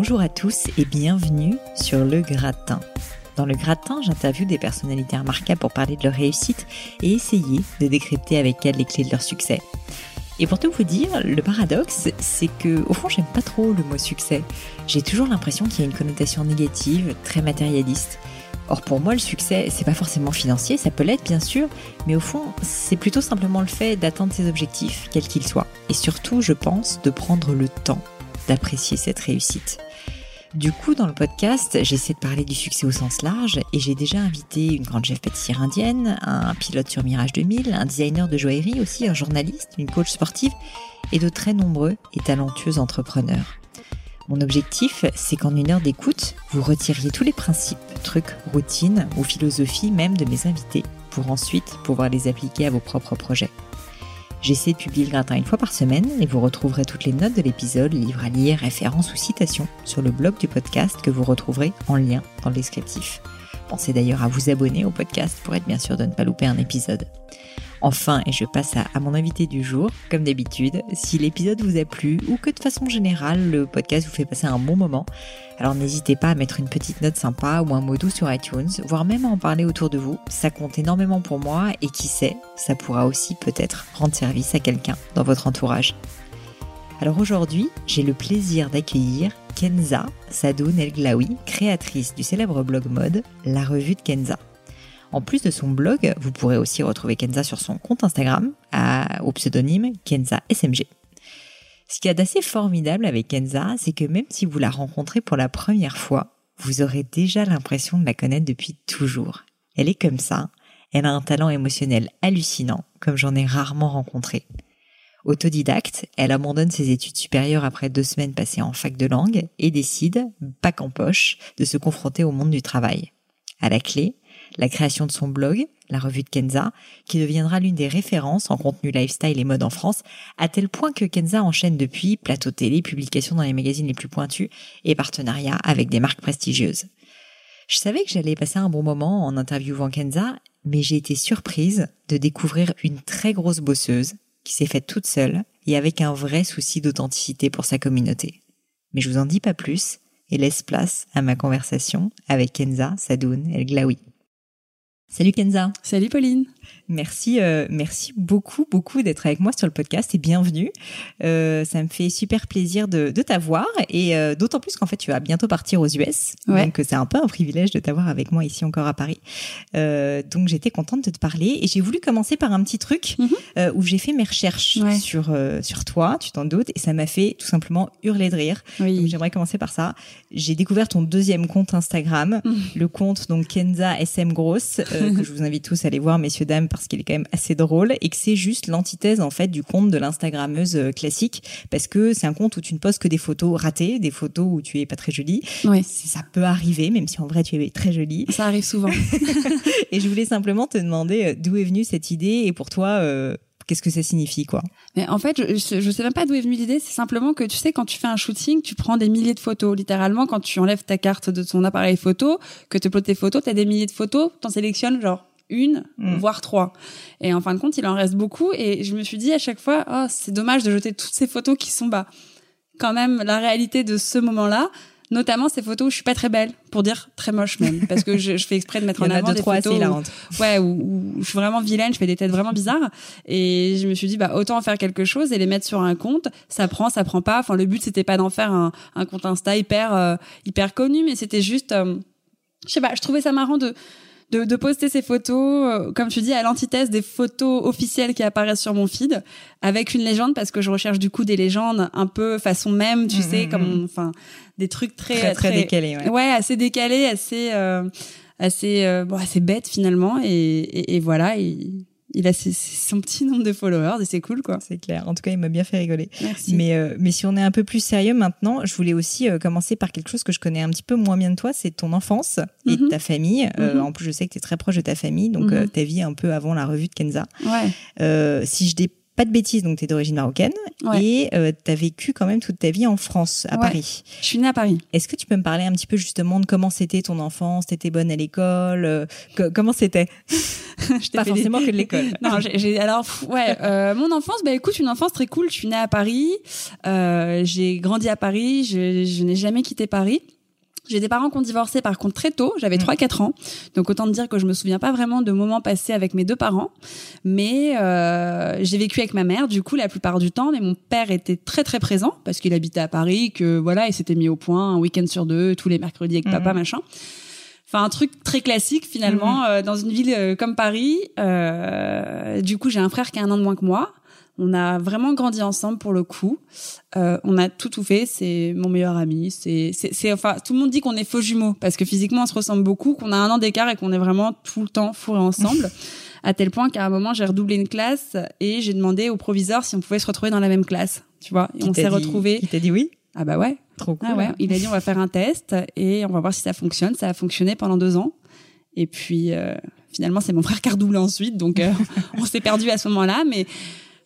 Bonjour à tous et bienvenue sur Le Gratin. Dans Le Gratin, j'interviewe des personnalités remarquables pour parler de leur réussite et essayer de décrypter avec elles les clés de leur succès. Et pour tout vous dire, le paradoxe, c'est que au fond, j'aime pas trop le mot succès. J'ai toujours l'impression qu'il y a une connotation négative, très matérialiste. Or pour moi, le succès, c'est pas forcément financier, ça peut l'être bien sûr, mais au fond, c'est plutôt simplement le fait d'atteindre ses objectifs, quels qu'ils soient. Et surtout, je pense, de prendre le temps d'apprécier cette réussite. Du coup, dans le podcast, j'essaie de parler du succès au sens large et j'ai déjà invité une grande chef pâtissière indienne, un pilote sur Mirage 2000, un designer de joaillerie aussi, un journaliste, une coach sportive et de très nombreux et talentueux entrepreneurs. Mon objectif, c'est qu'en une heure d'écoute, vous retiriez tous les principes, trucs, routines ou philosophies même de mes invités pour ensuite pouvoir les appliquer à vos propres projets. J'essaie de publier le gratin une fois par semaine et vous retrouverez toutes les notes de l'épisode, livres à lire, références ou citations sur le blog du podcast que vous retrouverez en lien dans le descriptif. Pensez d'ailleurs à vous abonner au podcast pour être bien sûr de ne pas louper un épisode. Enfin, et je passe à, mon invité du jour, comme d'habitude, si l'épisode vous a plu ou que de façon générale le podcast vous fait passer un bon moment, alors n'hésitez pas à mettre une petite note sympa ou un mot doux sur iTunes, voire même à en parler autour de vous. Ça compte énormément pour moi et qui sait, ça pourra aussi peut-être rendre service à quelqu'un dans votre entourage. Alors aujourd'hui, j'ai le plaisir d'accueillir Kenza Sadoun El Glaoui, créatrice du célèbre blog mode La Revue de Kenza. En plus de son blog, vous pourrez aussi retrouver Kenza sur son compte Instagram au pseudonyme Kenza SMG. Ce qui est d'assez formidable avec Kenza, c'est que même si vous la rencontrez pour la première fois, vous aurez déjà l'impression de la connaître depuis toujours. Elle est comme ça, elle a un talent émotionnel hallucinant, comme j'en ai rarement rencontré. Autodidacte, elle abandonne ses études supérieures après deux semaines passées en fac de langue et décide, bac en poche, de se confronter au monde du travail. À la clé, la création de son blog, la revue de Kenza, qui deviendra l'une des références en contenu lifestyle et mode en France, à tel point que Kenza enchaîne depuis plateau télé, publications dans les magazines les plus pointus et partenariats avec des marques prestigieuses. Je savais que j'allais passer un bon moment en interviewant Kenza, mais j'ai été surprise de découvrir une très grosse bosseuse qui s'est faite toute seule et avec un vrai souci d'authenticité pour sa communauté. Mais je vous en dis pas plus et laisse place à ma conversation avec Kenza Sadoun El Glaoui. Salut Kenza. Salut Pauline. Merci, euh, merci beaucoup, beaucoup d'être avec moi sur le podcast et bienvenue. Euh, ça me fait super plaisir de, de t'avoir et euh, d'autant plus qu'en fait tu vas bientôt partir aux US, donc c'est un peu un privilège de t'avoir avec moi ici encore à Paris. donc j'étais contente de te parler et j'ai voulu commencer par un petit truc mhm. où j'ai fait mes recherches sur sur toi, tu t'en doutes, et ça m'a fait tout simplement hurler de rire. Donc j'aimerais commencer par ça. J'ai découvert ton deuxième compte Instagram, mhm. le compte donc Kenza SM Gross que je vous invite tous à aller voir, messieurs dames parce qu'il est quand même assez drôle et que c'est juste l'antithèse en fait du compte de l'instagrammeuse euh, classique parce que c'est un compte où tu ne poses que des photos ratées, des photos où tu es pas très jolie. Oui. Ça peut arriver, même si en vrai tu es très jolie. Ça arrive souvent. et je voulais simplement te demander euh, d'où est venue cette idée et pour toi. Euh, qu'est-ce que ça signifie quoi? Mais en fait, je, je sais même pas d'où est venue l'idée. C'est simplement que tu sais, quand tu fais un shooting, tu prends des milliers de photos. Littéralement, quand tu enlèves ta carte de ton appareil photo, que tu uploades tes photos, tu as des milliers de photos, t'en sélectionnes genre une, mm. voire trois. Et en fin de compte, il en reste beaucoup. Et je me suis dit à chaque fois, oh, c'est dommage de jeter toutes ces photos qui sont bah, quand même la réalité de ce moment-là. notamment ces photos où je suis pas très belle, pour dire très moche même, parce que je, je fais exprès de mettre Il y en en a avant deux, des trois photos assez où, ouais, où, où je suis vraiment vilaine, je fais des têtes vraiment bizarres, et je me suis dit bah autant en faire quelque chose et les mettre sur un compte, ça prend, ça prend pas. Enfin le but c'était pas d'en faire un, un compte Insta hyper euh, hyper connu, mais c'était juste, euh, je sais pas, je trouvais ça marrant de de, de poster ces photos, euh, comme tu dis, à l'antithèse des photos officielles qui apparaissent sur mon feed, avec une légende, parce que je recherche du coup des légendes un peu façon même, tu sais, mhm. comme, enfin, des trucs très, Très, très décalé, ouais. ouais, assez décalés, assez, euh, assez, euh, bon, assez bêtes finalement, et, et, et voilà, il, il a ses- son petit nombre de followers et c'est cool quoi. C'est clair. En tout cas, il m'a bien fait rigoler. Merci. Mais, euh, mais si on est un peu plus sérieux maintenant, je voulais aussi euh, commencer par quelque chose que je connais un petit peu moins bien de toi, c'est ton enfance et Mhm. ta famille. Euh, Mhm. en plus, je sais que tu es très proche de ta famille, donc Mhm. ta vie un peu avant la revue de Kenza. Ouais. Si je pas de bêtises, donc tu es d'origine marocaine Ouais. et euh, tu as vécu quand même toute ta vie en France, à Ouais. Paris. Je suis née à Paris. Est-ce que tu peux me parler un petit peu justement de comment c'était ton enfance? T'étais bonne à l'école euh, Comment c'était? Pas fait des- forcément que de l'école. non, j'ai- alors ouais, euh, mon enfance, bah écoute, une enfance très cool. Je suis née à Paris, euh, j'ai grandi à Paris, je, je n'ai jamais quitté Paris. J'ai des parents qui ont divorcé par contre très tôt, j'avais Mm. 3-4 ans. Donc autant te dire que je me souviens pas vraiment de moments passés avec mes deux parents. Mais euh, j'ai vécu avec ma mère du coup la plupart du temps. Mais mon père était très très présent parce qu'il habitait à Paris, que voilà, il s'était mis au point un week-end sur deux, tous les mercredis avec papa, Mhm. machin. Enfin, un truc très classique finalement euh, dans une ville euh, comme Paris. Euh, du coup, j'ai un frère qui a un an de moins que moi. On a vraiment grandi ensemble pour le coup. Euh, on a tout tout fait. C'est mon meilleur ami. C'est, c'est, c'est- enfin, tout le monde dit qu'on est faux jumeaux parce que physiquement on se ressemble beaucoup, qu'on a un an d'écart et qu'on est vraiment tout le temps fourrés ensemble. à tel point qu'à un moment j'ai redoublé une classe et j'ai demandé au proviseur si on pouvait se retrouver dans la même classe. Tu vois, et Qui on s'est retrouvés. Qui t'a dit oui? Ah bah ouais. Trop cool. Ah ouais, il a dit on va faire un test et on va voir si ça fonctionne. Ça a fonctionné pendant deux ans. Et puis euh, finalement c'est mon frère qui a redoublé ensuite, donc euh, on s'est perdu à ce moment-là. Mais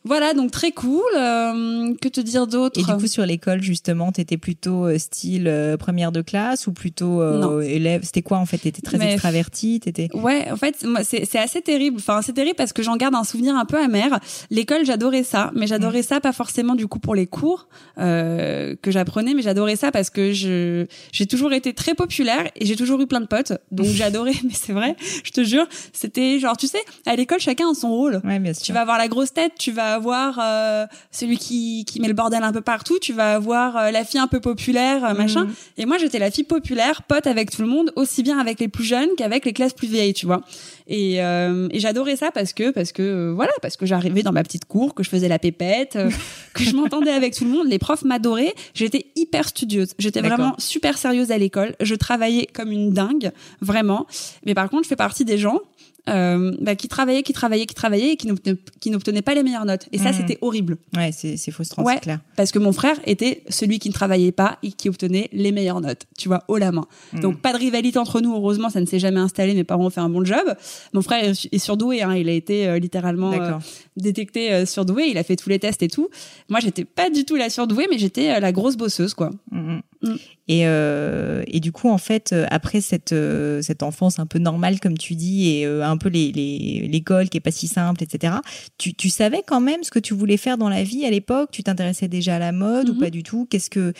voilà, donc très cool. Euh, que te dire d'autre Et du coup, sur l'école, justement, t'étais plutôt euh, style euh, première de classe ou plutôt euh, élève? C'était quoi en fait? T'étais très Mais- extravertie T'étais Ouais, en fait, moi, c'est assez terrible. Enfin, c'est terrible parce que j'en garde un souvenir un peu amer. L'école, j'adorais ça, mais j'adorais Mm. ça pas forcément du coup pour les cours que j'apprenais, mais j'adorais ça parce que je j'ai toujours été très populaire et j'ai toujours eu plein de potes. Donc j'adorais, mais c'est vrai, je te jure, c'était genre, tu sais, à l'école, chacun a son rôle. Ouais, bien sûr. Tu vas avoir la grosse tête, tu vas avoir euh, celui qui, qui met le bordel un peu partout, tu vas avoir euh, la fille un peu populaire, euh, machin. Mhm. Et moi, j'étais la fille populaire, pote avec tout le monde, aussi bien avec les plus jeunes qu'avec les classes plus vieilles, tu vois. Et, euh, et j'adorais ça parce que parce que euh, voilà, parce que j'arrivais dans ma petite cour, que je faisais la pépette, que je m'entendais avec tout le monde. Les profs m'adoraient. J'étais hyper studieuse. J'étais vraiment super sérieuse à l'école. Je travaillais comme une dingue, vraiment. Mais par contre, je fais partie des gens euh, bah, qui travaillaient, qui travaillaient, qui travaillaient et qui n'obtenaient pas les meilleures notes. Et ça, Mhm. c'était horrible. Ouais, c'est c'est frustrant, Ouais. c'est clair. Parce que mon frère était celui qui ne travaillait pas et qui obtenait les meilleures notes, tu vois, haut la main. Mhm. Donc pas de rivalité entre nous, heureusement, ça ne s'est jamais installé, mes parents ont fait un bon job. Mon frère est, surdoué, hein, il a été euh, littéralement euh, détecté euh, surdoué, il a fait tous les tests et tout. Moi, j'étais pas du tout la surdouée, mais j'étais la grosse bosseuse, quoi. Mhm. Mm. Et, euh, et du coup, en fait, après cette, cette enfance un peu normale, comme tu dis, et un peu les- les- l'école qui est pas si simple, etc., tu, tu savais quand même ce que tu voulais faire dans la vie à l'époque? Tu t'intéressais déjà à la mode ou Mhm. pas du tout? Qu'est-ce que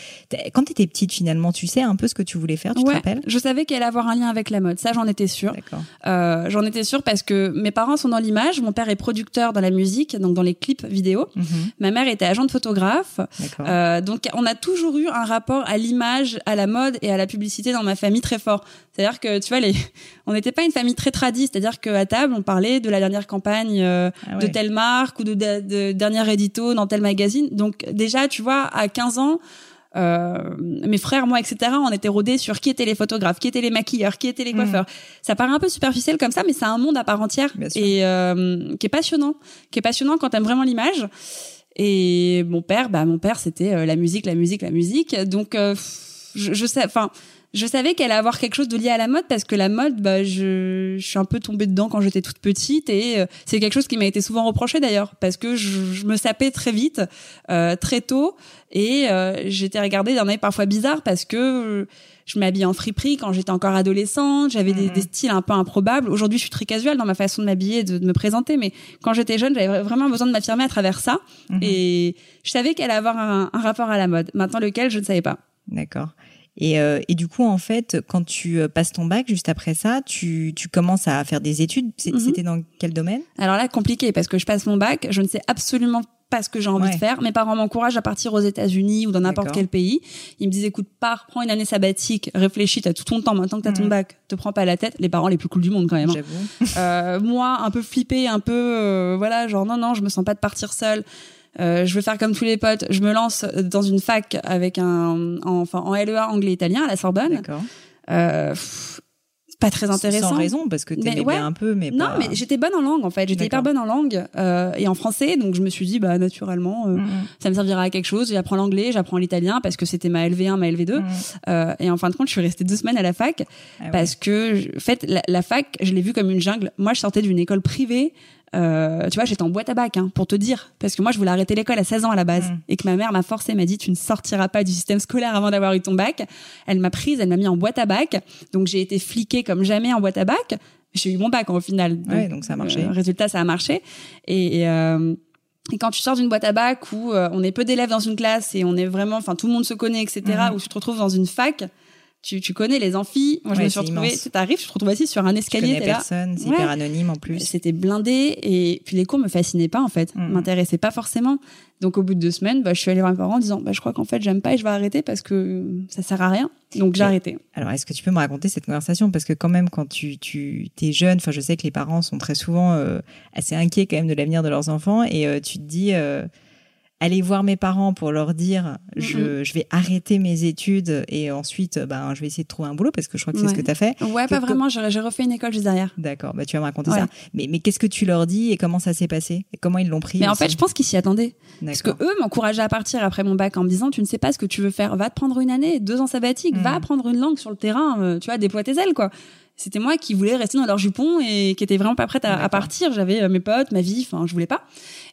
Quand tu étais petite, finalement, tu sais un peu ce que tu voulais faire, tu te rappelles? je savais qu'elle allait avoir un lien avec la mode, ça j'en étais sûre. Euh, j'en étais sûre parce que mes parents sont dans l'image, mon père est producteur dans la musique, donc dans les clips vidéo. Mhm. Ma mère était agent de photographe. Euh, donc on a toujours eu un rapport à l'image, à la mode et à la publicité dans ma famille très fort. C'est-à-dire que tu vois, les... on n'était pas une famille très tradie. C'est-à-dire qu'à table, on parlait de la dernière campagne euh, Ah de telle marque ou de, de, de dernier édito dans tel magazine. Donc déjà, tu vois, à 15 ans. Euh, mes frères, moi, etc., on était rodés sur qui étaient les photographes, qui étaient les maquilleurs, qui étaient les Mhm. coiffeurs. Ça paraît un peu superficiel comme ça, mais c'est un monde à part entière et euh, qui est passionnant, qui est passionnant quand t'aimes vraiment l'image. Et mon père, bah mon père, c'était la musique, la musique, la musique. Donc je, je sais, enfin, je savais qu'elle allait avoir quelque chose de lié à la mode parce que la mode, bah je, je suis un peu tombée dedans quand j'étais toute petite et euh, c'est quelque chose qui m'a été souvent reproché d'ailleurs parce que je, je me sapais très vite, euh, très tôt et euh, j'étais regardée d'un œil parfois bizarre parce que euh, je m'habillais en friperie quand j'étais encore adolescente, j'avais des, Mhm. des styles un peu improbables. Aujourd'hui, je suis très casual dans ma façon de m'habiller et de, de me présenter, mais quand j'étais jeune, j'avais vraiment besoin de m'affirmer à travers ça. Mhm. Et je savais qu'elle allait avoir un, un rapport à la mode. Maintenant, lequel, je ne savais pas. D'accord. Et, euh, et, du coup, en fait, quand tu euh, passes ton bac, juste après ça, tu, tu commences à faire des études. Mhm. C'était dans quel domaine? Alors là, compliqué, parce que je passe mon bac, je ne sais absolument pas ce que j'ai envie Ouais. de faire. Mes parents m'encouragent à partir aux États-Unis ou dans n'importe quel pays. Ils me disent, écoute, pars, prends une année sabbatique, réfléchis, t'as tout ton temps, maintenant que t'as ton Mhm. bac, te prends pas la tête. Les parents les plus cool du monde, quand même. hein. J'avoue. Euh, moi, un peu flippée, un peu, euh, voilà, genre non, non, je me sens pas de partir seule. Euh, je veux faire comme tous les potes. Je me lance dans une fac avec un, en, enfin, en LEA anglais-italien à la Sorbonne. D'accord. Euh, pff, pas très intéressant. Sans raison, parce que t'aimais Mais ouais. bien un peu, mais Non, pas... mais j'étais bonne en langue en fait. J'étais hyper bonne en langue euh, et en français, donc je me suis dit bah naturellement euh, Mm, mm. ça me servira à quelque chose. J'apprends l'anglais, j'apprends l'italien parce que c'était ma LV1, ma LV2. Mm. Euh, et en fin de compte, je suis restée deux semaines à la fac Ah ouais. parce que en fait la, la fac, je l'ai vue comme une jungle. Moi, je sortais d'une école privée. Euh, tu vois, j'étais en boîte à bac, hein, pour te dire, parce que moi, je voulais arrêter l'école à 16 ans à la base, Mm. et que ma mère m'a forcé, m'a dit, tu ne sortiras pas du système scolaire avant d'avoir eu ton bac. Elle m'a prise, elle m'a mis en boîte à bac, donc j'ai été fliquée comme jamais en boîte à bac. J'ai eu mon bac hein, au final. Ouais, donc ça a marché. euh, résultat, ça a marché. Et, et, euh, et quand tu sors d'une boîte à bac où euh, on est peu d'élèves dans une classe et on est vraiment, enfin tout le monde se connaît, etc., Mhm. où tu te retrouves dans une fac, tu, tu connais les amphis. Moi, je Ouais, me suis retrouvée, tu arrives, tu te retrouves assis sur un Tu escalier, connais t'es là. personne, c'est Ouais. hyper anonyme en plus. C'était blindé et puis les cours me fascinaient pas en fait, Mhm. m'intéressaient pas forcément. Donc au bout de deux semaines, bah, je suis allée voir mes parents en disant bah, je crois qu'en fait j'aime pas et je vais arrêter parce que ça sert à rien. Donc j'ai arrêté. Alors, est-ce que tu peux me raconter cette conversation? Parce que quand même, quand tu, tu es jeune, enfin, je sais que les parents sont très souvent euh, assez inquiets quand même de l'avenir de leurs enfants, et euh, tu te dis, euh, aller voir mes parents pour leur dire, je, je vais arrêter mes études et ensuite, ben, je vais essayer de trouver un boulot parce que je crois que c'est ce que tu as fait. Ouais, Que- pas que- vraiment. J'ai refait une école juste derrière. D'accord, bah, tu vas me raconter Ouais. ça. Mais, mais qu'est-ce que tu leur dis et comment ça s'est passé Et comment ils l'ont pris Mais en fait, je pense qu'ils s'y attendaient. Parce que eux m'encourageaient à partir après mon bac en me disant tu ne sais pas ce que tu veux faire, va te prendre une année, deux ans sabbatique, Mm. va apprendre une langue sur le terrain, euh, tu vois, déploie tes ailes quoi. C'était moi qui voulais rester dans leur jupon et qui était vraiment pas prête à, partir. J'avais euh, mes potes, ma vie, enfin je voulais pas.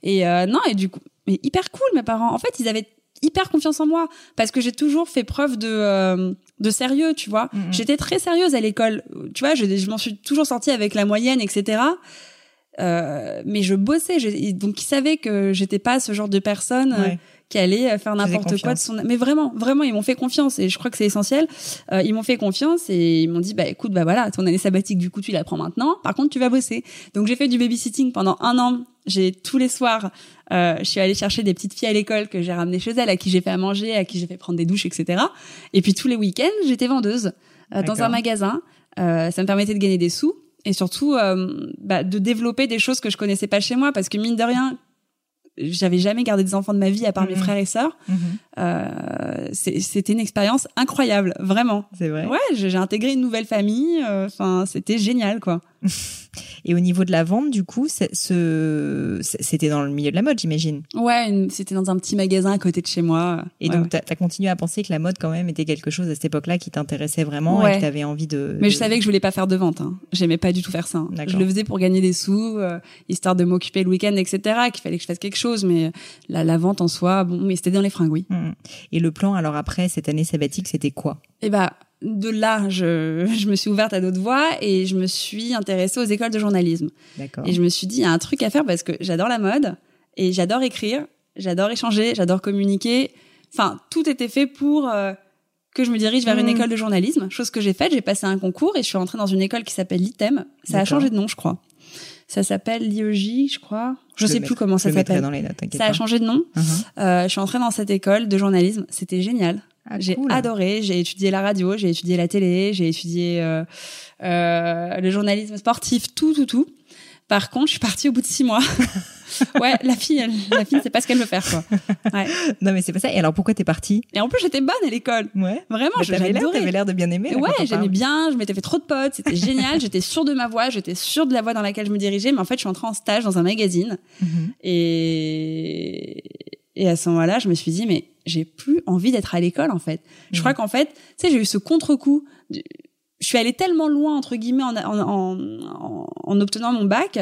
Et euh, non et du coup, mais hyper cool mes parents. En fait, ils avaient hyper confiance en moi parce que j'ai toujours fait preuve de euh, de sérieux, tu vois. Mhm. J'étais très sérieuse à l'école, tu vois. Je, je m'en suis toujours sortie avec la moyenne, etc. Euh, mais je bossais, je- donc ils savaient que j'étais pas ce genre de personne euh, Ouais. Qui allait euh, faire n'importe quoi de son. Mais vraiment, vraiment, ils m'ont fait confiance et je crois que c'est essentiel. Euh, ils m'ont fait confiance et ils m'ont dit bah écoute bah voilà ton année sabbatique du coup tu la prends maintenant. Par contre tu vas bosser. Donc j'ai fait du babysitting pendant un an. J'ai tous les soirs, euh, je suis allée chercher des petites filles à l'école que j'ai ramenées chez elles, à qui j'ai fait à manger, à qui j'ai fait prendre des douches, etc. Et puis tous les week-ends j'étais vendeuse euh, dans un magasin. Euh, ça me permettait de gagner des sous et surtout euh, bah, de développer des choses que je connaissais pas chez moi parce que mine de rien j'avais jamais gardé des enfants de ma vie à part mes Mhm. frères et sœurs euh, c'est- c'était une expérience incroyable vraiment C'est vrai. ouais j'ai j'ai intégré une nouvelle famille euh, enfin c'était génial quoi Et au niveau de la vente, du coup, c'était dans le milieu de la mode, j'imagine. ouais c'était dans un petit magasin à côté de chez moi Et Ouais, donc, ouais. tu as, continué à penser que la mode, quand même, était quelque chose à cette époque-là qui t'intéressait vraiment et que tu avais envie de. mais de- je savais que je voulais pas faire de vente hein. j'aimais pas du tout faire ça hein. Je le faisais pour gagner des sous euh, histoire de m'occuper le week-end etc qu'il fallait que je fasse quelque chose mais la, la vente en soi bon mais c'était dans les fringues oui Mhm. Et le plan, alors après cette année sabbatique, c'était quoi? Et bah de là, je, je me suis ouverte à d'autres voies et je me suis intéressée aux écoles de journalisme. D'accord. Et je me suis dit, il y a un truc à faire parce que j'adore la mode et j'adore écrire, j'adore échanger, j'adore communiquer. Enfin, tout était fait pour euh, que je me dirige vers une Mhm. école de journalisme, chose que j'ai faite. J'ai passé un concours et je suis rentrée dans une école qui s'appelle l'ITEM. Ça a changé de nom, je crois. Ça s'appelle l'IEJ, je crois. Je, le sais plus comment je ça s'appelle. Ça a changé de nom. Mhm. Euh, je suis entrée dans cette école de journalisme. C'était génial. Ah, J'ai cool. adoré. J'ai étudié la radio, j'ai étudié la télé, j'ai étudié euh, euh, le journalisme sportif, tout, tout, tout. Par contre, je suis partie au bout de six mois. ouais, la fille, elle, la fille, c'est pas ce qu'elle veut faire, quoi. Ouais. Non, mais c'est pas ça. Et alors, pourquoi t'es partie? Et en plus, j'étais bonne à l'école. Ouais. Vraiment, Bah, je t'avais l'air, t'avais l'air de bien aimer. là, Ouais, j'aimais bien, je m'étais fait trop de potes, c'était génial, j'étais sûre de ma voix, j'étais sûre de la voie dans laquelle je me dirigeais, mais en fait, je suis entrée en stage dans un magazine Mhm. et, et à ce moment-là, je me suis dit, mais j'ai plus envie d'être à l'école, en fait. Je Mhm. crois qu'en fait, tu sais, j'ai eu ce contre-coup. Je suis allée tellement loin, entre guillemets, en, en, en, en- en obtenant mon bac.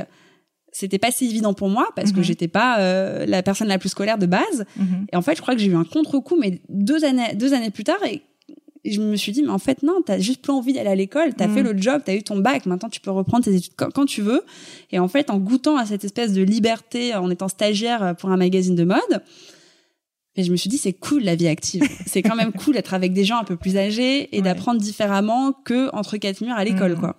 C'était pas si évident pour moi parce que Mhm. j'étais pas euh, la personne la plus scolaire de base. Mhm. Et en fait, je crois que j'ai eu un contre-coup, mais deux années, deux années plus tard, et, je me suis dit, mais en fait, non, t'as juste plus envie d'aller à l'école, t'as Mm. fait le job, t'as eu ton bac, maintenant tu peux reprendre tes études quand, quand tu veux. Et en fait, en goûtant à cette espèce de liberté, en étant stagiaire pour un magazine de mode, Et je me suis dit, c'est cool la vie active. c'est quand même cool d'être avec des gens un peu plus âgés et d'apprendre différemment que entre quatre murs à l'école, Mhm. quoi.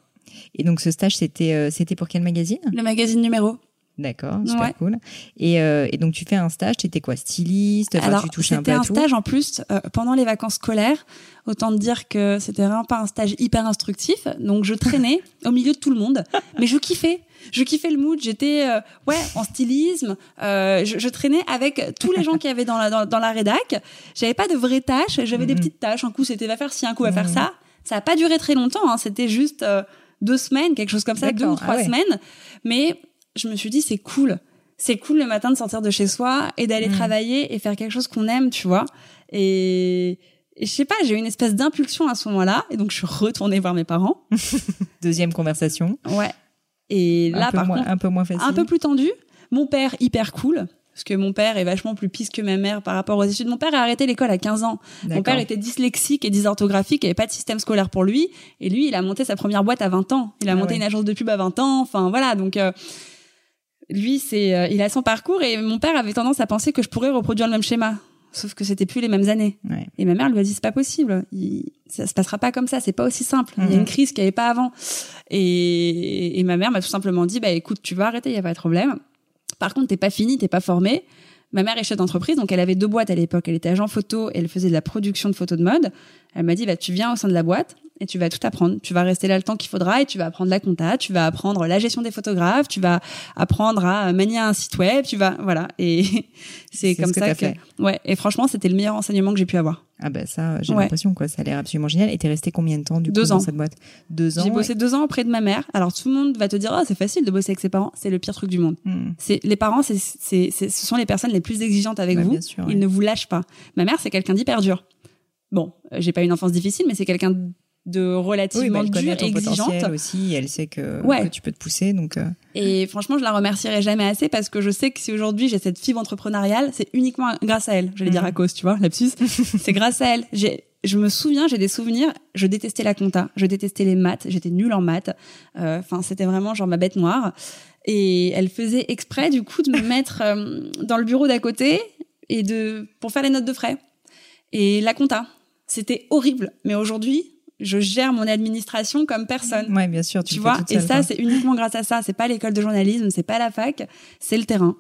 Et donc ce stage, c'était euh, c'était pour quel magazine? Le magazine numéro. D'accord, super Ouais. cool. Et, euh, et donc tu fais un stage, tu étais quoi Styliste? Enfin, Alors, tu touchais un peu c'était à un tout stage en plus euh, pendant les vacances scolaires. Autant te dire que c'était vraiment pas un stage hyper instructif. Donc, je traînais au milieu de tout le monde, mais je kiffais. Je kiffais le mood. J'étais euh, ouais en stylisme. Euh, je, je traînais avec tous les gens qui avaient dans la dans, dans la rédac. J'avais pas de vraies tâches. J'avais des Mhm. petites tâches. Un coup c'était va faire ci, un coup va faire Mhm. ça. Ça a pas duré très longtemps. Hein. C'était juste euh, deux semaines, quelque chose comme ça, deux ou trois Ah ouais. semaines. Mais je me suis dit c'est cool. C'est cool le matin de sortir de chez soi et d'aller Mhm. travailler et faire quelque chose qu'on aime, tu vois. Et, et je sais pas, j'ai eu une espèce d'impulsion à ce moment-là, et donc je suis retournée voir mes parents. Deuxième conversation. Ouais. Et là, un peu par moins, contre, un peu moins facile. un peu plus tendu. Mon père, hyper cool. Parce que mon père est vachement plus pisse que ma mère par rapport aux études. Mon père a arrêté l'école à 15 ans. Mon père était dyslexique et dysorthographique, il n'y avait pas de système scolaire pour lui. Et lui, il a monté sa première boîte à 20 ans. Il a Ah monté ouais. une agence de pub à 20 ans. Enfin, voilà. Donc, euh, lui, c'est, euh, il a son parcours et mon père avait tendance à penser que je pourrais reproduire le même schéma. Sauf que c'était plus les mêmes années. Ouais. Et ma mère lui a dit c'est pas possible, il, ça se passera pas comme ça, c'est pas aussi simple. Il y a Mhm. une crise qu'il n'y avait pas avant. Et, et ma mère m'a tout simplement dit bah écoute, tu vas arrêter, il y a pas de problème. Par contre, t'es pas fini, t'es pas formé. Ma mère est chef d'entreprise, donc elle avait deux boîtes à l'époque. Elle était agent photo et elle faisait de la production de photos de mode. Elle m'a dit bah tu viens au sein de la boîte et tu vas tout apprendre. Tu vas rester là le temps qu'il faudra et tu vas apprendre la compta, tu vas apprendre la gestion des photographes, tu vas apprendre à manier un site web, tu vas voilà. Et c'est comme ce que ça que fait. ouais. Et franchement, c'était le meilleur enseignement que j'ai pu avoir. Ah bah ça, j'ai Ouais. l'impression quoi, ça a l'air absolument génial. Et t'es resté combien de temps du Deux coup dans ans. cette boîte? Deux ans. J'ai bossé deux ans auprès de ma mère. Alors tout le monde va te dire oh c'est facile de bosser avec ses parents, c'est le pire truc du monde. Hmm. C'est les parents, c'est c'est ce sont les personnes les plus exigeantes avec Ouais, vous. bien sûr, ouais. Ils ne vous lâchent pas. Ma mère c'est quelqu'un d'hyper dur. Bon, euh, j'ai pas une enfance difficile, mais c'est quelqu'un de Oui, relativement bah, connaît ton exigeante. aussi. Elle sait que, Ouais. que tu peux te pousser, donc. euh, Et franchement, je la remercierai jamais assez parce que je sais que si aujourd'hui j'ai cette fibre entrepreneuriale, c'est uniquement grâce à elle. J'allais dire Mhm. à cause, tu vois, lapsus. c'est grâce à elle. J'ai, je me souviens, j'ai des souvenirs. Je détestais la compta, je détestais les maths, j'étais nulle en maths. Euh, Enfin, c'était vraiment genre ma bête noire. Et elle faisait exprès du coup de me mettre euh, dans le bureau d'à côté et de pour faire les notes de frais et la compta. C'était horrible. Mais aujourd'hui, je gère mon administration comme personne Ouais, bien sûr, tu, vois et ça c'est uniquement grâce à ça c'est pas l'école de journalisme c'est pas la fac c'est le terrain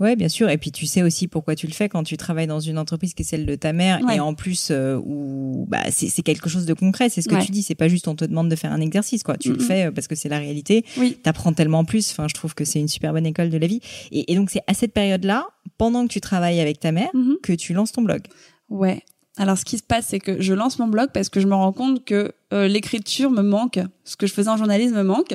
Ouais, bien sûr. Et puis tu sais aussi pourquoi tu le fais quand tu travailles dans une entreprise qui est celle de ta mère Ouais. et en plus euh, où bah c'est quelque chose de concret. C'est ce que Ouais. tu dis. C'est pas juste on te demande de faire un exercice quoi. Tu le fais euh, parce que c'est la réalité. oui T'apprends tellement plus. Enfin, je trouve que c'est une super bonne école de la vie. Et, et donc c'est à cette période-là, pendant que tu travailles avec ta mère, Mhm. que tu lances ton blog. ouais alors ce qui se passe c'est que je lance mon blog parce que je me rends compte que euh, l'écriture me manque. Ce que je faisais en journalisme me manque.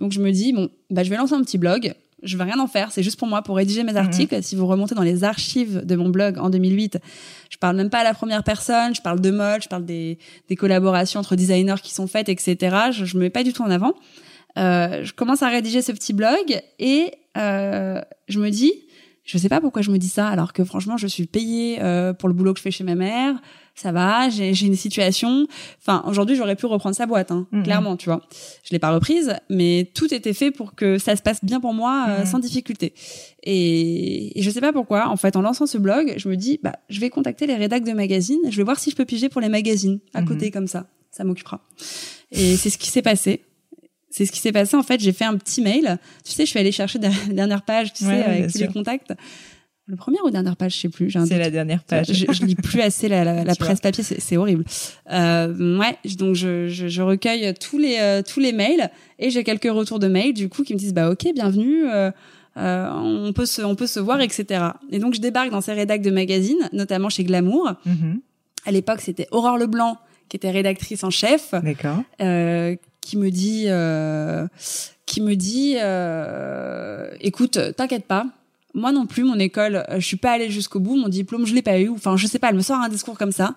Donc je me dis bon bah je vais lancer un petit blog. Je vais rien en faire, c'est juste pour moi, pour rédiger mes articles. Si vous remontez dans les archives de mon blog en 2008, je parle même pas à la première personne, je parle de mode, je parle des, des collaborations entre designers qui sont faites, etc. Je, je me mets pas du tout en avant. Euh, je commence à rédiger ce petit blog et euh, je me dis, je sais pas pourquoi je me dis ça, alors que franchement, je suis payée euh, pour le boulot que je fais chez ma mère. Ça va, j'ai j'ai une situation. Enfin, aujourd'hui, j'aurais pu reprendre sa boîte, hein, Mhm. clairement, tu vois. Je l'ai pas reprise, mais tout était fait pour que ça se passe bien pour moi, euh, Mhm. sans difficulté. Et, et je sais pas pourquoi. En fait, en lançant ce blog, je me dis, bah, je vais contacter les rédacs de magazines. Je vais voir si je peux piger pour les magazines à Mhm. côté comme ça. Ça m'occupera. Et c'est ce qui s'est passé. C'est ce qui s'est passé. En fait, j'ai fait un petit mail. Tu sais, je suis allée chercher des dernières pages, tu Ouais, sais, avec tous sûr. les contacts. Le premier ou dernière page, je sais plus. C'est la dernière page. Je, je lis plus assez la, la, la presse papier, c'est horrible. Euh, ouais, donc je, je, je recueille tous les euh, tous les mails et j'ai quelques retours de mails du coup qui me disent bah ok bienvenue, euh, euh, on peut se on peut se voir etc. Et donc je débarque dans ces rédacs de magazines, notamment chez Glamour. Mhm. À l'époque c'était Aurore Leblanc qui était rédactrice en chef D'accord. euh, qui me dit euh, qui me dit euh, écoute t'inquiète pas. Moi non plus mon école euh, je suis pas allée jusqu'au bout mon diplôme je l'ai pas eu. Enfin je sais pas elle me sort un discours comme ça.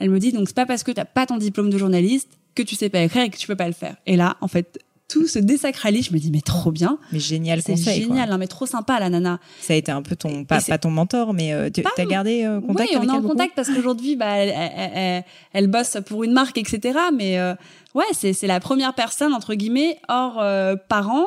Elle me dit donc c'est pas parce que t'as pas ton diplôme de journaliste que tu sais pas écrire et que tu peux pas le faire. Et là en fait tout se désacralise je me dis mais trop bien Mais génial c'est conseil. quoi. génial hein, mais trop sympa la nana Ça a été un peu ton, pas, pas ton mentor, mais euh, tu as gardé euh, contact oui, on avec est en contact parce qu'aujourd'hui, bah, elle, elle, elle- elle bosse pour une marque, etc. Mais euh, ouais, c'est c'est la première personne entre guillemets hors euh, parents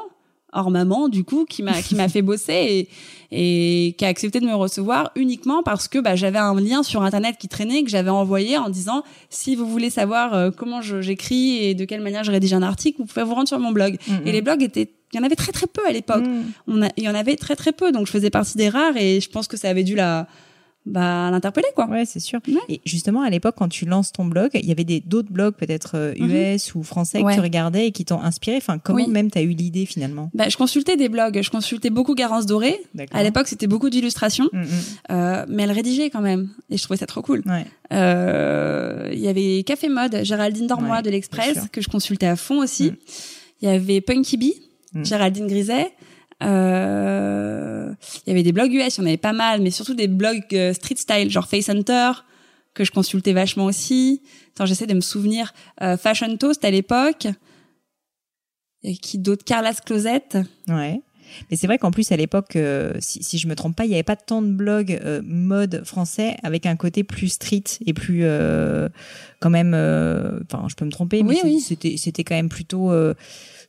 hors maman du coup qui m'a qui m'a fait bosser et, et qui a accepté de me recevoir uniquement parce que bah, j'avais un lien sur internet qui traînait que j'avais envoyé en disant si vous voulez savoir euh, comment j'écris et de quelle manière je rédige un article vous pouvez vous rendre sur mon blog Mhm. et les blogs étaient il y en avait très très peu à l'époque Mm. on a il y en avait très très peu donc je faisais partie des rares et je pense que ça avait dû la bah l'interpeller quoi Ouais, c'est sûr. Ouais. Et justement, à l'époque, quand tu lances ton blog, il y avait des d'autres blogs, peut-être euh, US ou français, que Mhm. Ouais. tu regardais et qui t'ont inspiré. Enfin, comment Oui. même t'as eu l'idée finalement? Bah, je consultais des blogs je consultais beaucoup Garance Doré à l'époque c'était beaucoup d'illustrations Mm, mm. euh, mais elle rédigeait quand même et je trouvais ça trop cool Ouais. Euh, il y avait Café Mode, Géraldine Dormois de l'Express, que je consultais à fond aussi. Mm. Il y avait Punky Bee. Géraldine Griset. Euh, il y avait des blogs US, il y en avait pas mal, mais surtout des blogs euh, street style, genre Face Hunter, que je consultais vachement aussi. Attends, j'essaie de me souvenir. Euh, Fashion Toast à l'époque. Et qui d'autre? Carla's Closet. Ouais. Mais c'est vrai qu'en plus à l'époque, euh, si, si je me trompe pas, il n'y avait pas tant de blogs euh, mode français avec un côté plus street et plus euh, quand même. euh, Enfin, je peux me tromper, mais Oui, c'est- oui. c'était c'était quand même plutôt euh,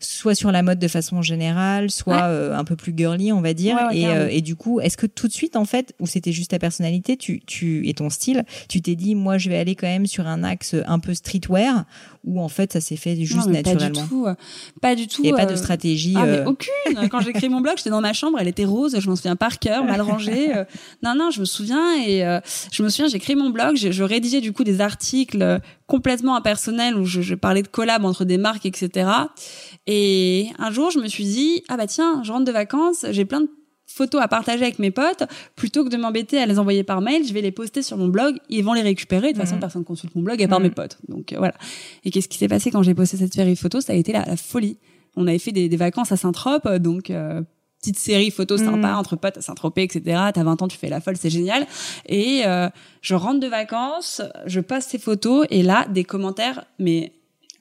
soit sur la mode de façon générale, soit Ouais. euh, un peu plus girly, on va dire. Ouais, ouais, et, euh, et du coup, est-ce que tout de suite en fait, ou c'était juste ta personnalité, tu tu et ton style, tu t'es dit moi je vais aller quand même sur un axe un peu streetwear, ou en fait ça s'est fait juste Non, naturellement. Pas du tout. euh, Pas du tout. Il n'y a pas euh, de stratégie. Ah, mais euh, aucune. Quand j'ai créé mon blog, j'étais dans ma chambre, elle était rose, je m'en souviens par cœur, mal rangée. euh. non, non, je me souviens et euh, je me souviens, j'ai créé mon blog, je, je rédigeais du coup des articles euh, complètement impersonnels où je, je parlais de collab entre des marques, etc. Et un jour, je me suis dit, ah bah tiens, je rentre de vacances, j'ai plein de photos à partager avec mes potes, plutôt que de m'embêter à les envoyer par mail, je vais les poster sur mon blog, ils vont les récupérer. De toute façon, Mhm. personne consulte mon blog à part Mhm. mes potes. Donc euh, voilà. Et qu'est-ce qui s'est passé quand j'ai posté cette série de photos? Ça a été la, la folie. On avait fait des, des vacances à Saint-Trope, donc euh, petite série photos Mhm. sympa entre potes à Saint-Tropez, etc. T'as 20 ans, tu fais la folle, c'est génial. Et euh, je rentre de vacances, je poste ces photos et là, des commentaires, mais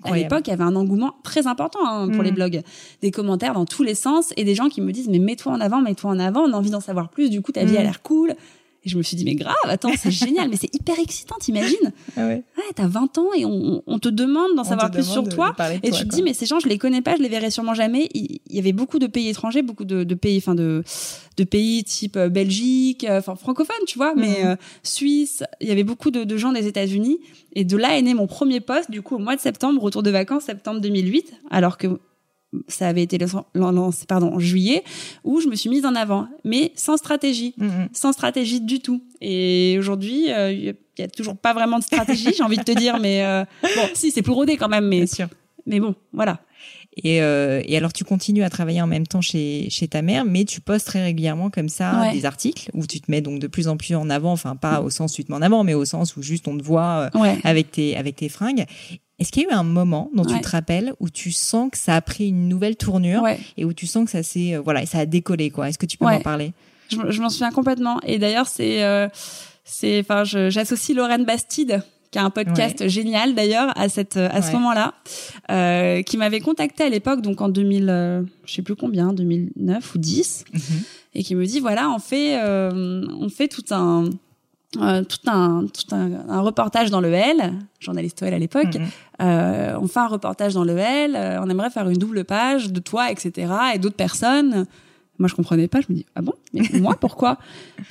à l'époque, il y avait un engouement très important hein, pour les blogs. Des commentaires dans tous les sens et des gens qui me disent mais mets-toi en avant, mets-toi en avant, on a envie d'en savoir plus, du coup ta vie a l'air cool. Et je me suis dit mais grave, attends, c'est génial, mais c'est hyper excitant, t'imagines ah ouais. Ouais, t'as 20 ans et on, on te demande d'en savoir plus sur de- toi. de Et toi, tu te dis, mais ces gens, je les connais pas, je les verrai sûrement jamais. Il il y avait beaucoup de pays étrangers, beaucoup de, de pays, enfin de, de pays type euh, Belgique, euh, enfin francophone, tu vois, mais Mhm. euh, Suisse. Il y avait beaucoup de, de gens des États-Unis. Et de là est né mon premier poste, du coup, au mois de septembre, retour de vacances, septembre 2008, alors que ça avait été lancé, pardon, en juillet, où je me suis mise en avant, mais sans stratégie Mm, mm. sans stratégie du tout. Et aujourd'hui, euh, il y a toujours pas vraiment de stratégie, j'ai envie de te dire, mais euh, bon, si c'est plus rodé quand même, mais Bien sûr. mais bon, voilà. Et, euh, et alors, tu continues à travailler en même temps chez, chez ta mère, mais tu postes très régulièrement comme ça Ouais. des articles où tu te mets donc de plus en plus en avant, enfin pas au sens où tu te mets en avant, mais au sens où juste on te voit euh, Ouais. avec tes avec tes fringues. Est-ce qu'il y a eu un moment dont tu te rappelles où tu sens que ça a pris une nouvelle tournure Ouais. et où tu sens que ça s'est euh, voilà, ça a décollé quoi? Est-ce que tu peux m'en parler? Je, je m'en souviens complètement. Et d'ailleurs, c'est, euh, c'est, enfin, j'associe Lorraine Bastide, qui a un podcast génial d'ailleurs à cette, à ce Ouais. moment-là, euh, qui m'avait contacté à l'époque, donc en 2000, euh, je sais plus combien, 2009 ou 10, Mhm. et qui me dit voilà, on fait, euh, on fait tout un, euh, tout un, tout un, un reportage dans le L, journaliste OL à l'époque. Mhm. Euh, on fait un reportage dans le L, euh, on aimerait faire une double page de toi, etc. et d'autres personnes. Moi, je comprenais pas. Je me dis ah bon, mais moi pourquoi?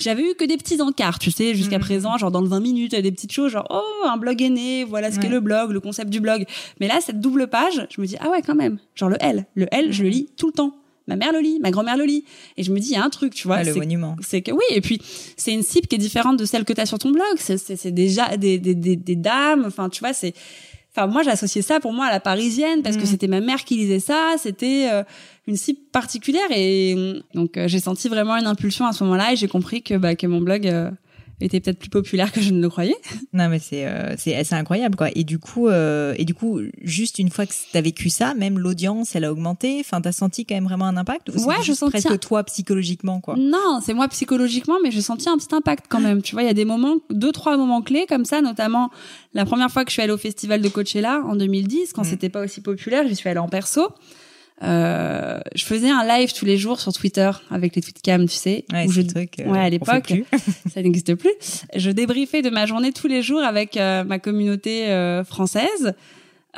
J'avais eu que des petits encarts, tu sais, jusqu'à Mhm. présent, genre dans le 20 minutes, des petites choses, genre oh un blog est né, voilà ce qu'est le blog, le concept du blog. Mais là, cette double page, je me dis ah ouais quand même, genre le L, le L, je le lis tout le temps. Ma mère le lit, ma grand-mère le lit, et je me dis il y a un truc, tu vois, Ah, le monument. c'est que oui et puis c'est une cible qui est différente de celle que tu as sur ton blog c'est déjà des, des des des dames enfin tu vois c'est enfin moi j'associais ça pour moi à la parisienne parce que Mhm. c'était ma mère qui lisait ça c'était euh, une cible particulière et donc euh, j'ai senti vraiment une impulsion à ce moment-là et j'ai compris que bah que mon blog euh, était peut-être plus populaire que je ne le croyais Non mais c'est euh, c'est c'est incroyable quoi. Et du coup euh, et du coup juste une fois que t'as vécu ça, même l'audience elle a augmenté. Enfin t'as senti quand même vraiment un impact. Ou Ouais, je sentis presque un- toi psychologiquement quoi? Non, c'est moi psychologiquement, mais j'ai senti un petit impact quand même. Tu vois, il y a des moments, deux, trois moments clés comme ça, notamment la première fois que je suis allée au festival de Coachella en 2010, quand Mm. c'était pas aussi populaire, j'y suis allée en perso. Euh, je faisais un live tous les jours sur Twitter avec les tweetcams, tu sais, Ouais, où je truc. euh, ouais, à l'époque. ça n'existe plus. Je débriefais de ma journée tous les jours avec euh, ma communauté française.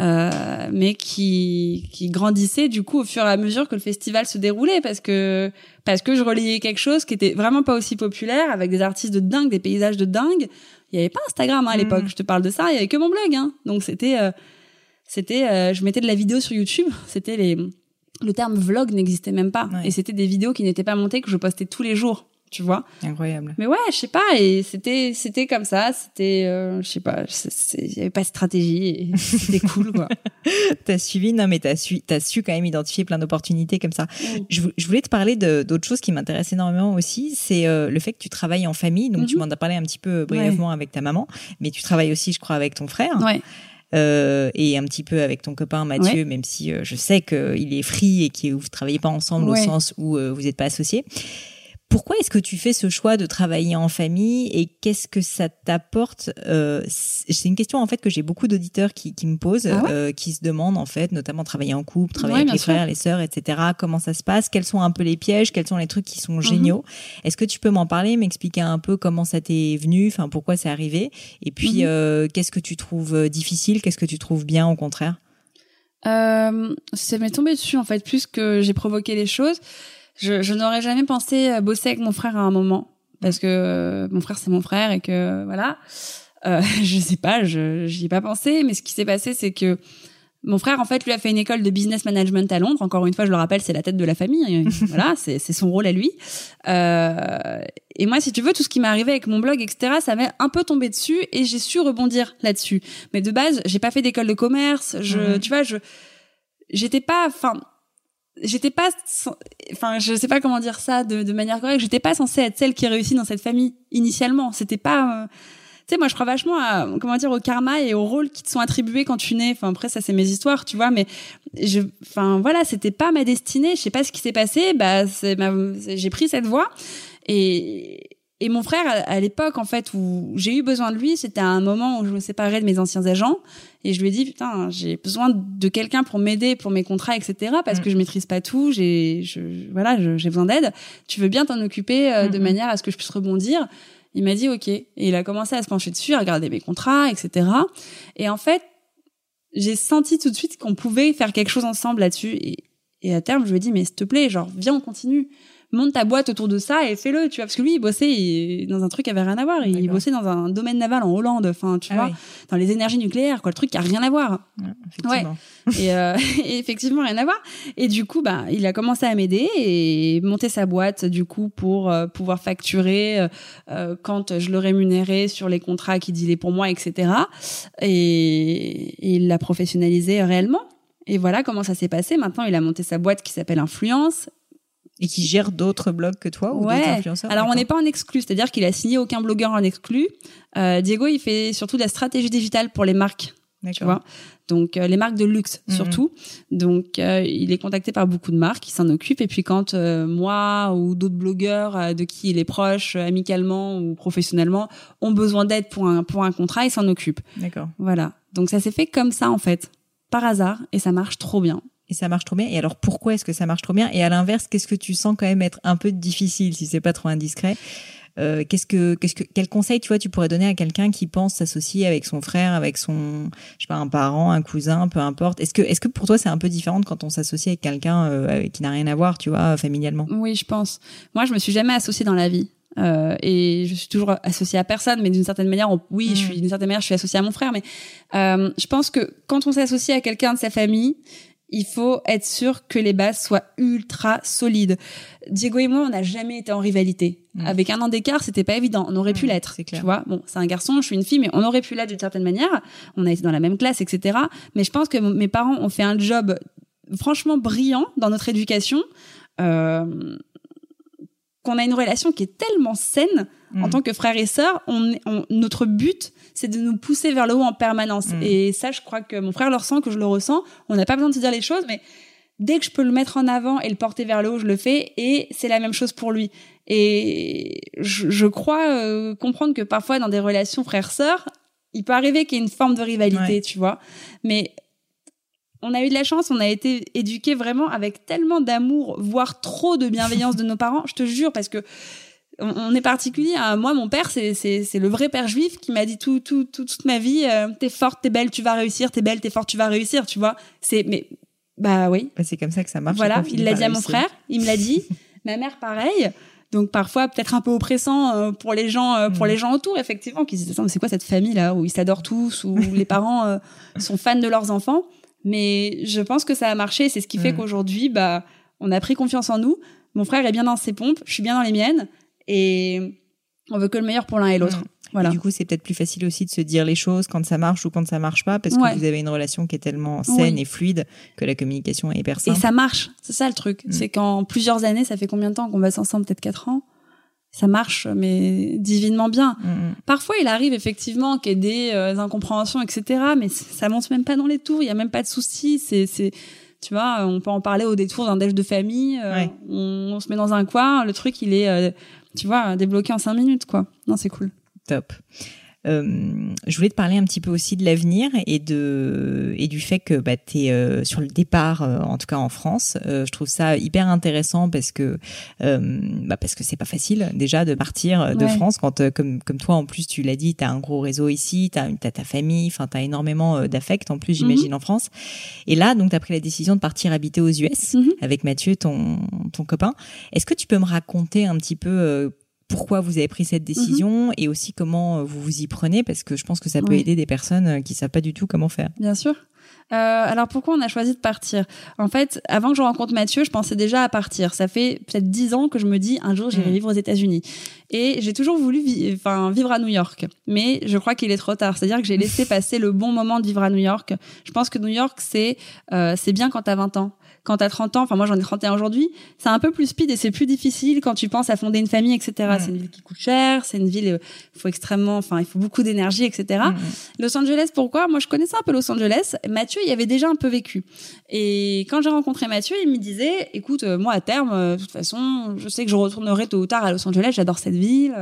euh, mais qui qui grandissait du coup au fur et à mesure que le festival se déroulait parce que parce que je relayais quelque chose qui était vraiment pas aussi populaire avec des artistes de dingue, des paysages de dingue. Il y avait pas Instagram hein, à l'époque, mm. je te parle de ça, il y avait que mon blog hein. Donc c'était euh, c'était euh, je mettais de la vidéo sur YouTube, c'était les le terme vlog n'existait même pas et c'était des vidéos qui n'étaient pas montées que je postais tous les jours tu vois. Incroyable. Mais ouais, je sais pas, et c'était c'était comme ça, c'était euh, je sais pas, il y avait pas de stratégie, c'était cool quoi. t'as suivi, non mais t'as su, t'as su quand même identifier plein d'opportunités comme ça. Je, je, voulais te parler d'autre chose qui m'intéresse énormément aussi, c'est euh, le fait que tu travailles en famille. Donc tu mhm. m'en as parlé un petit peu brièvement avec ta maman, mais tu travailles aussi, je crois, avec ton frère. Ouais. Euh, et un petit peu avec ton copain Mathieu, même si euh, je sais qu'il est free et que vous travaillez pas ensemble au sens où vous n'êtes pas associés. Pourquoi est-ce que tu fais ce choix de travailler en famille et qu'est-ce que ça t'apporte euh, C'est une question en fait que j'ai beaucoup d'auditeurs qui, qui, me posent, ah euh, qui se demandent en fait, notamment travailler en couple, travailler avec les frères, les sœurs, etc. Comment ça se passe Quels sont un peu les pièges Quels sont les trucs qui sont mhm. géniaux Est-ce que tu peux m'en parler, m'expliquer un peu comment ça t'est venu, enfin pourquoi c'est arrivé Et puis mhm. euh, qu'est-ce que tu trouves difficile Qu'est-ce que tu trouves bien au contraire? Euh, Ça m'est tombé dessus en fait, plus que j'ai provoqué les choses je, je n'aurais jamais pensé bosser avec mon frère à un moment parce que euh, mon frère c'est mon frère et que voilà. Euh, je sais pas, je j'y ai pas pensé, mais ce qui s'est passé c'est que mon frère, en fait, lui a fait une école de business management à Londres. Encore une fois, je le rappelle, c'est la tête de la famille. voilà, c'est son rôle à lui. Euh, et moi, si tu veux, tout ce qui m'est arrivé avec mon blog, etc., ça m'est un peu tombé dessus et j'ai su rebondir là-dessus. Mais de base, j'ai pas fait d'école de commerce. Je, tu vois, je, j'étais pas, enfin, j'étais pas enfin je sais pas comment dire ça de, manière correcte j'étais pas censée être celle qui réussit dans cette famille initialement. C'était pas euh, tu sais moi je crois vachement à comment dire au karma et au rôle qui te sont attribués quand tu nais. Enfin après ça c'est mes histoires tu vois mais je enfin voilà c'était pas ma destinée. Je sais pas ce qui s'est passé. Bah c'est j'ai pris cette voie. Et et mon frère, à l'époque, en fait, où j'ai eu besoin de lui, c'était à un moment où je me séparais de mes anciens agents. Et je lui ai dit, putain, j'ai besoin de quelqu'un pour m'aider pour mes contrats, etc. Parce que mm. je maîtrise pas tout. J'ai, je, voilà, j'ai besoin d'aide. Tu veux bien t'en occuper euh, de manière à ce que je puisse rebondir? Il m'a dit, OK. Et il a commencé à se pencher dessus, à regarder mes contrats, etc. Et en fait, j'ai senti tout de suite qu'on pouvait faire quelque chose ensemble là-dessus. Et, et à terme, je lui ai dit, mais s'il te plaît, genre, viens, on continue monte ta boîte autour de ça et fais-le, tu vois. Parce que lui, il bossait dans un truc qui avait rien à voir. Il bossait dans un domaine naval en Hollande, enfin, tu ah vois, dans les énergies nucléaires, quoi, le truc qui a rien à voir. Ouais. et, euh, et, effectivement, rien à voir. Et du coup, bah, il a commencé à m'aider et monter sa boîte, du coup, pour euh, pouvoir facturer euh, quand je le rémunérais sur les contrats qu'il disait pour moi, etc. Et, et il l'a professionnalisé réellement. Et voilà comment ça s'est passé. Maintenant, il a monté sa boîte qui s'appelle Influence et qui gère d'autres blogs que toi ou ouais. influenceurs Alors on n'est pas en exclu, c'est-à-dire qu'il a signé aucun blogueur en exclu. Euh, Diego, il fait surtout de la stratégie digitale pour les marques. Tu vois donc euh, les marques de luxe mhm. surtout. Donc euh, il est contacté par beaucoup de marques, il s'en occupe et puis quand euh, moi ou d'autres blogueurs de qui il est proche amicalement ou professionnellement ont besoin d'aide pour un pour un contrat, il s'en occupe. D'accord. Voilà. Donc ça s'est fait comme ça en fait, par hasard et ça marche trop bien et ça marche trop bien. Et alors pourquoi est-ce que ça marche trop bien? Et à l'inverse, qu'est-ce que tu sens quand même être un peu difficile si c'est pas trop indiscret? Euh, qu'est-ce que, qu'est-ce que, quel conseil tu vois tu pourrais donner à quelqu'un qui pense s'associer avec son frère, avec son, je sais pas, un parent, un cousin, peu importe? Est-ce que, est-ce que pour toi c'est un peu différent quand on s'associe avec quelqu'un euh, qui n'a rien à voir, tu vois, familialement? Oui, je pense. Moi, je me suis jamais associée dans la vie. Euh, et je suis toujours associée à personne, mais d'une certaine manière, oui, je mm. suis d'une certaine manière, je suis associée à mon frère. Mais euh, je pense que quand on s'associe à quelqu'un de sa famille, il faut être sûr que les bases soient ultra solides. Diego et moi, on n'a jamais été en rivalité. Mm. Avec un an d'écart, c'était pas évident. On aurait pu mm, l'être, tu vois. Bon, c'est un garçon, je suis une fille, mais on aurait pu l'être d'une certaine manière. On a été dans la même classe, etc. Mais je pense que mes parents ont fait un job franchement brillant dans notre éducation. Euh, qu'on a une relation qui est tellement saine en mm. tant que frères et sœurs. On, notre but, c'est de nous pousser vers le haut en permanence. Mm. Et ça, je crois que mon frère le ressent, que je le ressens. On n'a pas besoin de se dire les choses, mais dès que je peux le mettre en avant et le porter vers le haut, je le fais. Et c'est la même chose pour lui. Et je, crois euh, comprendre que parfois, dans des relations frères-sœurs, il peut arriver qu'il y ait une forme de rivalité, tu vois. Mais on a eu de la chance, on a été éduqués vraiment avec tellement d'amour, voire trop de bienveillance de nos parents. Je te jure, parce que on, est particulier. Hein. Moi, mon père, c'est c'est le vrai père juif qui m'a dit tout, tout, toute ma vie, euh, t'es forte, t'es belle, tu vas réussir, t'es belle, t'es forte, tu vas réussir, tu vois. C'est mais bah oui. Bah, c'est comme ça que ça marche. Voilà, il l'a dit à mon frère, il me l'a dit. ma mère, pareil. Donc parfois peut-être un peu oppressant euh, pour les gens, euh, pour mm. les gens autour, effectivement, qui se disent c'est quoi cette famille là où ils s'adorent tous, où les parents sont fans de leurs enfants. Mais je pense que ça a marché. C'est ce qui fait mm. qu'aujourd'hui, bah, on a pris confiance en nous. Mon frère est bien dans ses pompes, je suis bien dans les miennes et on veut que le meilleur pour l'un et l'autre. Mm. Voilà. du coup, c'est peut-être plus facile aussi de se dire les choses quand ça marche ou quand ça marche pas, parce que vous avez une relation qui est tellement saine et fluide que la communication est hyper simple. Et ça marche, c'est ça le truc. Mm. C'est qu'en plusieurs années, ça fait combien de temps qu'on va ensemble? Peut-être quatre ans? Ça marche, mais divinement bien. Mm, Parfois, il arrive effectivement qu'il y ait des euh, incompréhensions, etc. Mais ça monte même pas dans les tours. Il y a même pas de soucis. C'est, c'est, tu vois, on peut en parler au détour d'un déj de famille. Euh, on, se met dans un coin, le truc, il est, euh, tu vois, débloqué en cinq minutes, quoi. Non, c'est cool. Top. Euh, je voulais te parler un petit peu aussi de l'avenir et de et du fait que bah, tu es euh, sur le départ, euh, en tout cas en France. je trouve ça hyper intéressant parce que bah, parce que c'est pas facile déjà de partir de France quand comme comme toi en plus tu l'as dit, tu as un gros réseau ici, tu as, as, ta famille, enfin tu as énormément d'affect en plus j'imagine mhm. en France. Et là donc tu as pris la décision de partir habiter aux US mhm. avec Mathieu ton ton copain. Est-ce que tu peux me raconter un petit peu pourquoi vous avez pris cette décision et aussi comment euh, vous vous y prenez parce que je pense que ça peut aider des personnes euh, qui savent pas du tout comment faire. Bien sûr. Euh, alors pourquoi on a choisi de partir? En fait, avant que je rencontre Mathieu, je pensais déjà à partir. Ça fait peut-être dix ans que je me dis un jour j'irai mm. vivre aux États-Unis. Et j'ai toujours voulu vivre à New York, mais je crois qu'il est trop tard. C'est-à-dire que j'ai laissé passer le bon moment de vivre à New York. Je pense que New York c'est euh, c'est bien quand t'as 20 ans quand t'as 30 ans, enfin moi j'en ai 31 aujourd'hui, c'est un peu plus speed et c'est plus difficile quand tu penses à fonder une famille, etc. C'est une ville qui coûte cher, c'est une ville, il euh, faut extrêmement, enfin il faut beaucoup d'énergie, etc. Los Angeles, pourquoi? Moi je connaissais un peu Los Angeles. Mathieu, il y avait déjà un peu vécu. Et quand j'ai rencontré Mathieu, il me disait, écoute, euh, moi à terme, euh, de toute façon, je sais que je retournerai tôt ou tard à Los Angeles, j'adore cette ville.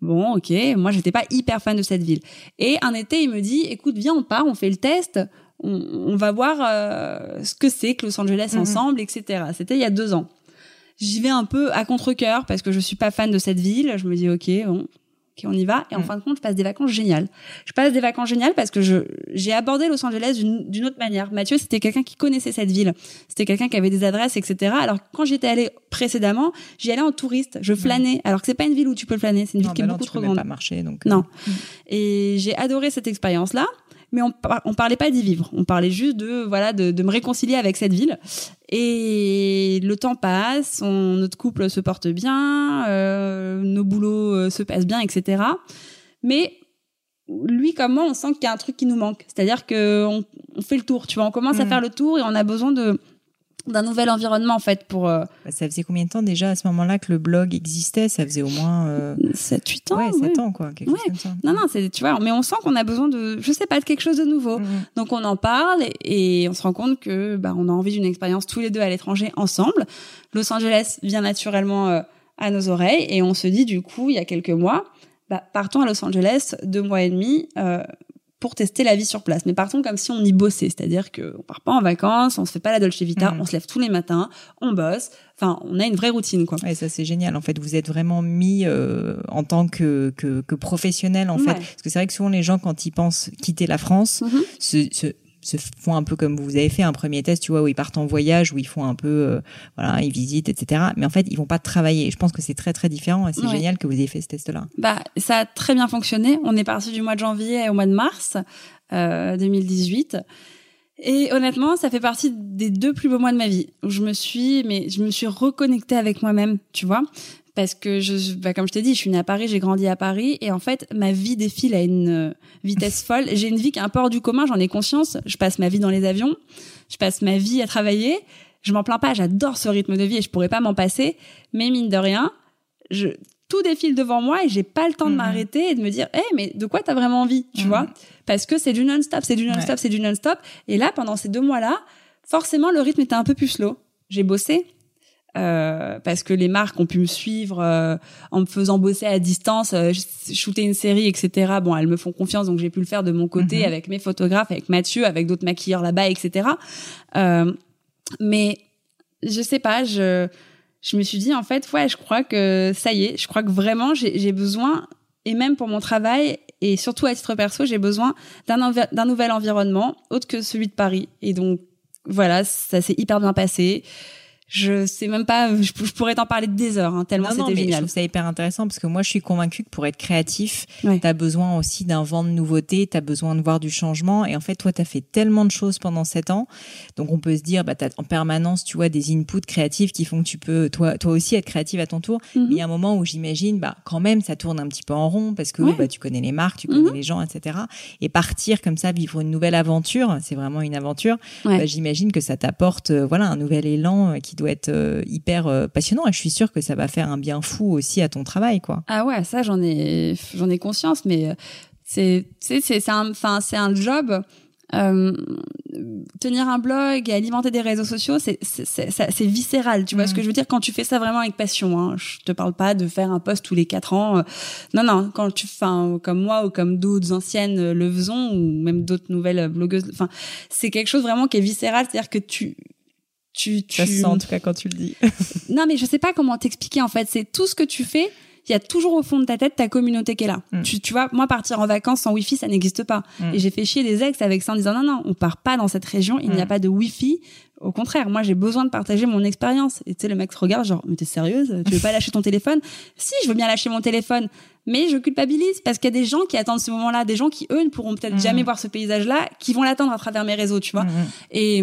Bon, ok, moi j'étais pas hyper fan de cette ville. Et un été, il me dit, écoute, viens, on part, on fait le test on, va voir euh, ce que c'est que Los Angeles mhm. ensemble, etc. C'était il y a deux ans. J'y vais un peu à contre-cœur parce que je suis pas fan de cette ville. Je me dis ok, bon, ok, on y va. Et en mhm. fin de compte, je passe des vacances géniales. Je passe des vacances géniales parce que je j'ai abordé Los Angeles d'une autre manière. Mathieu, c'était quelqu'un qui connaissait cette ville. C'était quelqu'un qui avait des adresses, etc. Alors quand j'étais allée précédemment, j'y allais en touriste. Je flânais. Alors que c'est pas une ville où tu peux flâner. C'est une ville qui est bah beaucoup trop grande. Pas marcher, donc. Non. Euh. Et j'ai adoré cette expérience-là mais on, on parlait pas d'y vivre. On parlait juste de voilà de, de, me réconcilier avec cette ville. Et le temps passe, on, notre couple se porte bien, euh, nos boulots euh, se passent bien, etc. Mais lui comme moi, on sent qu'il y a un truc qui nous manque. C'est-à-dire que on, on, fait le tour, tu vois, on commence à mm. faire le tour et on a besoin de d'un nouvel environnement en fait pour euh... Bah, ça faisait combien de temps déjà à ce moment-là que le blog existait? Ça faisait au moins euh... 7 8 ans ouais, 7 ans quoi quelque chose comme ça. non non c'est tu vois mais on sent qu'on a besoin de je sais pas de quelque chose de nouveau. Mm -hmm. donc on en parle et, et, on se rend compte que bah on a envie d'une expérience tous les deux à l'étranger ensemble. Los Angeles vient naturellement euh, à nos oreilles et on se dit du coup il y a quelques mois bah, partons à Los Angeles deux mois et demi euh, pour tester la vie sur place. Mais partons comme si on y bossait, c'est-à-dire que on part pas en vacances, on se fait pas la Dolce Vita, mmh. on se lève tous les matins, on bosse. Enfin, on a une vraie routine, quoi. Et ça c'est génial. En fait, vous êtes vraiment mis euh, en tant que, que, que professionnel, en fait. Parce que c'est vrai que souvent les gens quand ils pensent quitter la France, mmh. se, se se font un peu comme vous avez fait un premier test, tu vois, où ils partent en voyage, où ils font un peu, euh, voilà, ils visitent, etc. Mais en fait, ils vont pas travailler. Je pense que c'est très très différent et c'est génial que vous ayez fait ce test-là. Bah, ça a très bien fonctionné. On est parti du mois de janvier au mois de mars euh, 2018. Et honnêtement, ça fait partie des deux plus beaux mois de ma vie où je me suis, mais je me suis reconnectée avec moi-même, tu vois parce que je, bah, comme je t'ai dit, je suis née à Paris, j'ai grandi à Paris, et en fait, ma vie défile à une euh, vitesse folle. J'ai une vie qui est un peu hors du commun, j'en ai conscience. Je passe ma vie dans les avions, je passe ma vie à travailler. Je m'en plains pas, j'adore ce rythme de vie et je pourrais pas m'en passer. Mais mine de rien, je, tout défile devant moi et j'ai pas le temps de mhm. m'arrêter et de me dire, hé, mais de quoi t'as vraiment envie, tu mhm. vois? Parce que c'est du non-stop, c'est du non-stop, c'est du non-stop. Et là, pendant ces deux mois-là, forcément, le rythme était un peu plus slow. J'ai bossé, euh, parce que les marques ont pu me suivre euh, en me faisant bosser à distance, euh, shooter une série, etc. Bon, elles me font confiance, donc j'ai pu le faire de mon côté mhm. avec mes photographes, avec Mathieu, avec d'autres maquilleurs là-bas, etc. Euh, mais je sais pas, je je me suis dit en fait ouais je crois que ça y est je crois que vraiment j'ai besoin et même pour mon travail et surtout à titre perso j'ai besoin d'un d'un nouvel environnement autre que celui de Paris et donc voilà ça s'est hyper bien passé je sais même pas, je, pourrais t'en parler de des heures, hein, tellement c'était génial. Je trouve ça hyper intéressant parce que moi, je suis convaincue que pour être créatif, ouais. tu as besoin aussi d'un vent de nouveauté, tu as besoin de voir du changement. Et en fait, toi, tu as fait tellement de choses pendant sept ans. Donc, on peut se dire, bah, tu as en permanence, tu vois, des inputs créatifs qui font que tu peux, toi, toi aussi, être créative à ton tour. Mhm. Mais il y a un moment où j'imagine, bah, quand même, ça tourne un petit peu en rond parce que bah, tu connais les marques, tu connais mhm. les gens, etc. Et partir comme ça, vivre une nouvelle aventure, c'est vraiment une aventure. Bah, j'imagine que ça t'apporte, euh, voilà, un nouvel élan euh, qui doit être euh, hyper euh, passionnant et je suis sûre que ça va faire un bien fou aussi à ton travail quoi. Ah ouais, ça j'en ai j'en ai conscience mais c'est c'est c'est un enfin c'est un job euh, tenir un blog et alimenter des réseaux sociaux, c'est c'est viscéral. Tu vois ce que mm. je veux dire? Quand tu fais ça vraiment avec passion. Hein. Je te parle pas de faire un post tous les quatre ans. Non non, quand tu fais comme moi ou comme d'autres anciennes le faisons ou même d'autres nouvelles blogueuses. Enfin, c'est quelque chose vraiment qui est viscéral, c'est-à-dire que tu tu, tu... Ça se sent en tout cas quand tu le dis. non, mais je sais pas comment t'expliquer en fait. C'est tout ce que tu fais. Il y a toujours au fond de ta tête ta communauté qui est là. Mm. Tu, tu vois, moi partir en vacances sans wifi, ça n'existe pas. Mm. Et j'ai fait chier des ex avec ça en disant non non, on part pas dans cette région. Il n'y a mm. pas de wifi. Au contraire, moi j'ai besoin de partager mon expérience. Et tu sais, le mec se regarde genre mais t'es sérieuse? Tu veux pas lâcher ton téléphone? Si, je veux bien lâcher mon téléphone, mais je culpabilise parce qu'il y a des gens qui attendent ce moment-là, des gens qui eux ne pourront peut-être jamais voir ce paysage-là, qui vont l'attendre à travers mes réseaux, tu vois. Et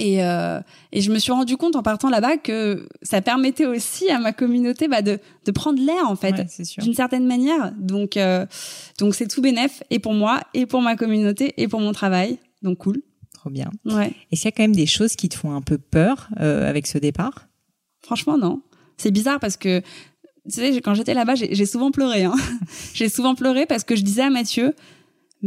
et, euh, et je me suis rendu compte en partant là-bas que ça permettait aussi à ma communauté bah, de, de prendre l'air en fait, d'une certaine manière. Donc euh, donc c'est tout bénef et pour moi et pour ma communauté et pour mon travail. Donc cool. Trop bien. Ouais. Est-ce qu'il y a quand même des choses qui te font un peu peur euh, avec ce départ? Franchement non. C'est bizarre parce que tu sais quand j'étais là-bas j'ai souvent pleuré. Hein. j'ai souvent pleuré parce que je disais à Mathieu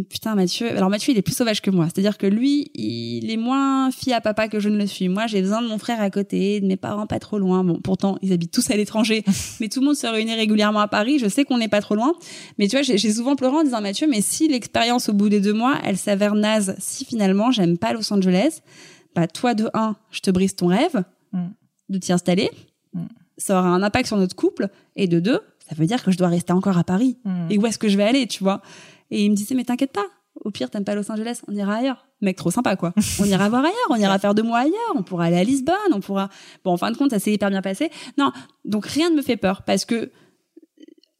Putain, Mathieu. Alors Mathieu, il est plus sauvage que moi. C'est-à-dire que lui, il est moins fille à papa que je ne le suis. Moi, j'ai besoin de mon frère à côté, de mes parents pas trop loin. Bon, pourtant, ils habitent tous à l'étranger, mais tout le monde se réunit régulièrement à Paris. Je sais qu'on n'est pas trop loin, mais tu vois, j'ai souvent pleuré en disant Mathieu, mais si l'expérience au bout des deux mois, elle s'avère naze, si finalement j'aime pas Los Angeles, bah toi de un, je te brise ton rêve mm. de t'y installer. Mm. Ça aura un impact sur notre couple, et de deux, ça veut dire que je dois rester encore à Paris. Mm. Et où est-ce que je vais aller, tu vois? Et il me disait, mais t'inquiète pas. Au pire, t'aimes pas Los Angeles, on ira ailleurs. Mec, trop sympa, quoi. On ira voir ailleurs, on ira faire deux mois ailleurs, on pourra aller à Lisbonne, on pourra. Bon, en fin de compte, ça s'est hyper bien passé. Non, donc rien ne me fait peur parce que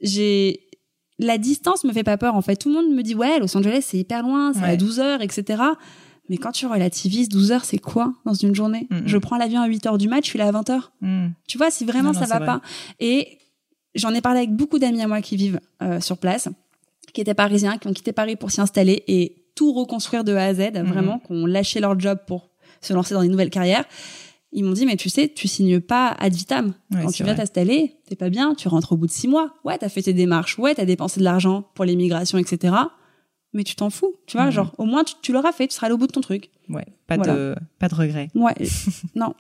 j'ai la distance me fait pas peur en fait. Tout le monde me dit ouais, Los Angeles c'est hyper loin, c'est à 12 heures, etc. Mais quand tu relativises, 12 heures c'est quoi dans une journée? Mm, mm. Je prends l'avion à 8 heures du match, je suis là à 20 heures. Mm. Tu vois, si vraiment ça va pas. Et j'en ai parlé avec beaucoup d'amis à moi qui vivent euh, sur place qui étaient parisiens, qui ont quitté Paris pour s'y installer et tout reconstruire de A à Z, mhm. vraiment, qui ont lâché leur job pour se lancer dans des nouvelles carrières. Ils m'ont dit, mais tu sais, tu signes pas ad vitam. Quand tu viens t'installer, t'es pas bien, tu rentres au bout de six mois. Ouais, t'as fait tes démarches. Ouais, t'as dépensé de l'argent pour l'immigration, etc. Mais tu t'en fous, tu vois, mhm. genre, au moins, tu, tu l'auras fait, tu seras allé au bout de ton truc. Ouais, pas de pas de regret. Ouais, non.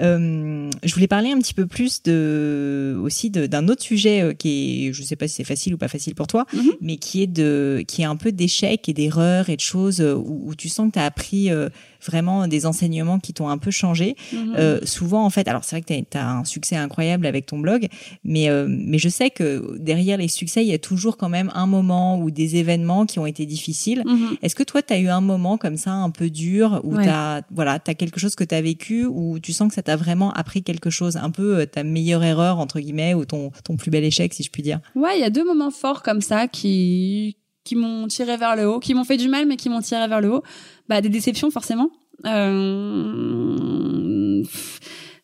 euh, je voulais parler un petit peu plus de aussi d'un autre sujet euh, qui est, je sais pas si c'est facile ou pas facile pour toi, mhm. mais qui est de qui est un peu d'échecs et d'erreurs et de choses euh, où, où, tu sens que tu as appris euh, vraiment des enseignements qui t'ont un peu changé. Mhm. euh, souvent en fait, alors c'est vrai que tu as, un succès incroyable avec ton blog, mais mais je sais que derrière les succès, il y a toujours quand même un moment ou des événements qui ont été difficiles. Mhm. Est-ce que toi tu as eu un moment comme ça un peu dur ou tu t'as voilà t'as quelque chose que t'as vécu ou tu sens que ça t'a vraiment appris quelque chose un peu euh, ta meilleure erreur entre guillemets ou ton ton plus bel échec si je puis dire? Ouais il y a deux moments forts comme ça qui qui m'ont tiré vers le haut qui m'ont fait du mal mais qui m'ont tiré vers le haut. Bah des déceptions forcément. Euh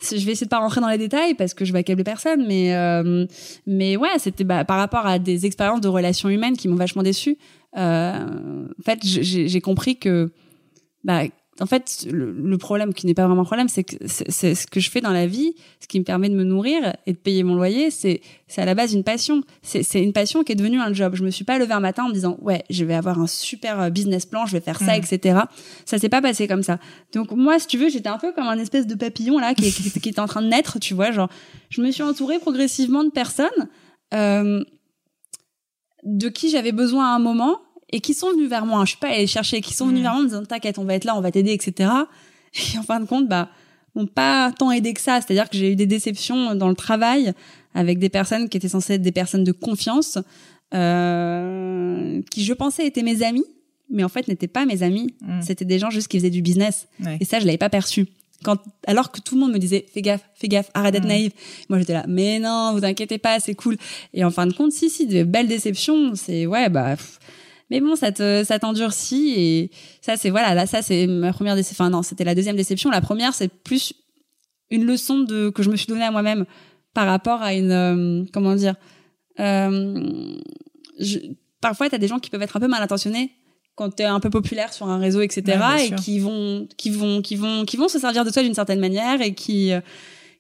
je vais essayer de pas rentrer dans les détails parce que je vais accabler personne, mais euh, mais ouais, c'était bah, par rapport à des expériences de relations humaines qui m'ont vachement déçu. Euh, en fait, j'ai compris que bah, en fait, le, problème qui n'est pas vraiment un problème, c'est que c'est ce que je fais dans la vie, ce qui me permet de me nourrir et de payer mon loyer, c'est c'est à la base une passion. C'est une passion qui est devenue un job. Je me suis pas levée un matin en me disant ouais, je vais avoir un super euh, business plan, je vais faire ça, mm. etc. Ça s'est pas passé comme ça. Donc moi, si tu veux, j'étais un peu comme un espèce de papillon là qui, qui, qui était en train de naître, tu vois. Genre, je me suis entourée progressivement de personnes euh, de qui j'avais besoin à un moment et qui sont venus vers moi. Je suis pas allée chercher, qui sont venus mm. vers moi en me disant t'inquiète, on va être là, on va t'aider, etc. Et en fin de compte, bah m'ont pas tant aidé que ça. C'est-à-dire que j'ai eu des déceptions dans le travail avec des personnes qui étaient censées être des personnes de confiance, euh, qui je pensais étaient mes amis, mais en fait n'étaient pas mes amis. Mm. C'était des gens juste qui faisaient du business. Ouais. Et ça, je l'avais pas perçu. Quand, alors que tout le monde me disait, fais gaffe, fais gaffe, arrête d'être Mm. naïve. Moi, j'étais là, mais non, vous inquiétez pas, c'est cool. Et en fin de compte, si, si, de belles déceptions, c'est, ouais, bah, pff. Mais bon, ça te, ça t'endurcit et ça, c'est, voilà, là, ça, c'est ma première déception. Enfin, non, c'était la deuxième déception. La première, c'est plus une leçon de, que je me suis donnée à moi-même par rapport à une, euh, comment dire, euh, je, parfois, t'as des gens qui peuvent être un peu mal intentionnés quand t'es un peu populaire sur un réseau, etc., Ouais, et qui vont, qui vont, qui vont, qui vont se servir de toi d'une certaine manière et qui, euh,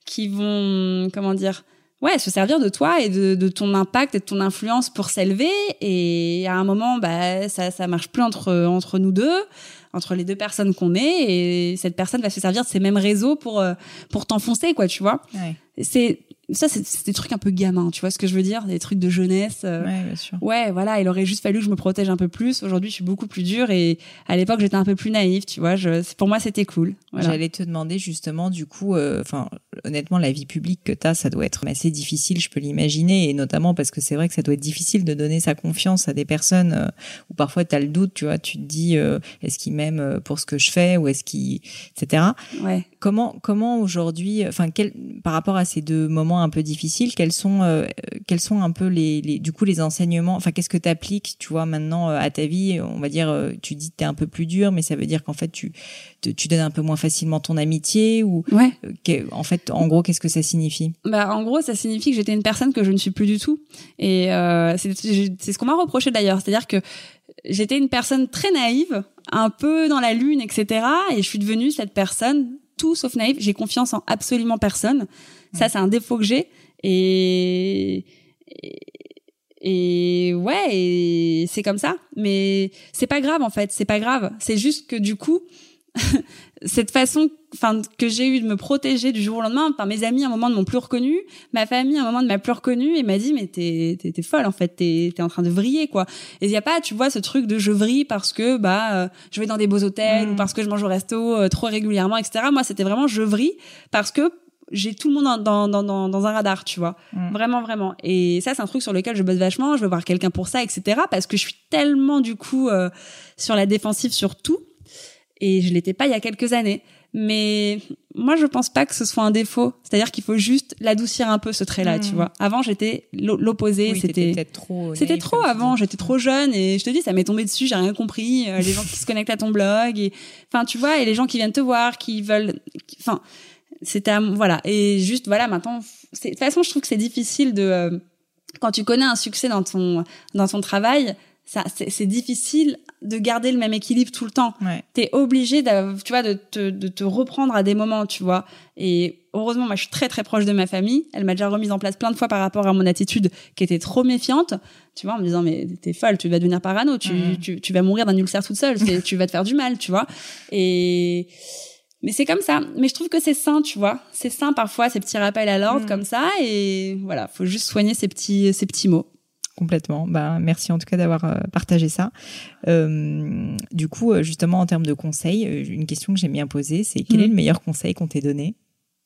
qui vont, comment dire, ouais, se servir de toi et de, ton impact et de ton influence pour s'élever. Et à un moment, bah, ça, ça marche plus entre, entre nous deux, entre les deux personnes qu'on est, et cette personne va se servir de ces mêmes réseaux pour, euh, pour t'enfoncer, quoi, tu vois. Ouais, C'est, ça, c'est des trucs un peu gamins, tu vois ce que je veux dire? Des trucs de jeunesse. euh, ouais, bien sûr. Ouais, voilà, il aurait juste fallu que je me protège un peu plus. Aujourd'hui, je suis beaucoup plus dure et à l'époque, j'étais un peu plus naïve, tu vois. Je, pour moi, c'était cool. Voilà. J'allais te demander justement, du coup, euh, enfin, honnêtement, la vie publique que t'as, ça doit être assez difficile, je peux l'imaginer, et notamment parce que c'est vrai que ça doit être difficile de donner sa confiance à des personnes euh, où parfois t'as le doute, tu vois, tu te dis, est-ce qu'ils m'aiment euh, pour ce que je fais ou est-ce qu'ils, etc. Ouais. Comment, comment aujourd'hui, enfin, quel, par rapport à ces deux moments un peu difficiles, quels sont, euh, quels sont un peu les, les, du coup, les enseignements, enfin, qu'est-ce que t'appliques, tu vois, maintenant euh, à ta vie, on va dire, tu dis que t'es un peu plus dur, mais ça veut dire qu'en fait, tu, te- tu donnes un peu moins facilement ton amitié ou, Ouais. en fait, en gros, qu'est-ce que ça signifie? Bah, en gros, ça signifie que j'étais une personne que je ne suis plus du tout. Et euh, c'est c'est ce qu'on m'a reproché d'ailleurs. C'est-à-dire que j'étais une personne très naïve, un peu dans la lune, etc. Et je suis devenue cette personne tout sauf naïve. J'ai confiance en absolument personne. Ça, c'est un défaut que j'ai. Et, et et ouais, et c'est comme ça. Mais c'est pas grave en fait. C'est pas grave. C'est juste que du coup, cette façon, enfin, que j'ai eu de me protéger du jour au lendemain. Enfin, mes amis à un moment ne m'ont plus reconnu, ma famille à un moment ne m'a plus reconnu et m'a dit mais t'es t'es t'es folle en fait, t'es t'es en train de vriller quoi. Et il y a pas, tu vois, ce truc de je vrille parce que bah euh, je vais dans des beaux hôtels Mm. ou parce que je mange au resto euh, trop régulièrement, etc. Moi, c'était vraiment je vrille parce que j'ai tout le monde dans, dans, dans, dans un radar, tu vois. Mm. Vraiment, vraiment. Et ça, c'est un truc sur lequel je bosse vachement. Je veux voir quelqu'un pour ça, etc. Parce que je suis tellement, du coup, euh, sur la défensive sur tout. Et je l'étais pas il y a quelques années. Mais moi, je pense pas que ce soit un défaut. C'est-à-dire qu'il faut juste l'adoucir un peu, ce trait-là, Mm. tu vois. Avant, j'étais l'o- l'opposé. Oui, c'était peut-être trop. c'était trop avant, j'étais trop jeune et je te dis ça m'est tombé dessus, j'ai rien compris, euh, les gens qui se connectent à ton blog et enfin tu vois et les gens qui viennent te voir, qui veulent enfin c'était voilà et juste voilà maintenant c'est de toute façon je trouve que c'est difficile de euh, quand tu connais un succès dans ton dans ton travail, ça c'est difficile de garder le même équilibre tout le temps. Ouais. t'es obligé tu vois de te, de te reprendre à des moments tu vois. Et heureusement moi je suis très très proche de ma famille. Elle m'a déjà remise en place plein de fois par rapport à mon attitude qui était trop méfiante. Tu vois en me disant mais t'es folle tu vas devenir parano. Tu, tu, tu vas mourir d'un ulcère toute seule. Tu vas te faire du mal tu vois. Et mais c'est comme ça. Mais je trouve que c'est sain tu vois. C'est sain parfois ces petits rappels à l'ordre Mhm. comme ça. Et voilà faut juste soigner ces petits ces petits mots Complètement. Ben, merci en tout cas d'avoir euh, partagé ça. Euh, du coup, euh, justement, en termes de conseils, une question que j'aime bien poser, c'est quel est le meilleur conseil qu'on t'ait donné?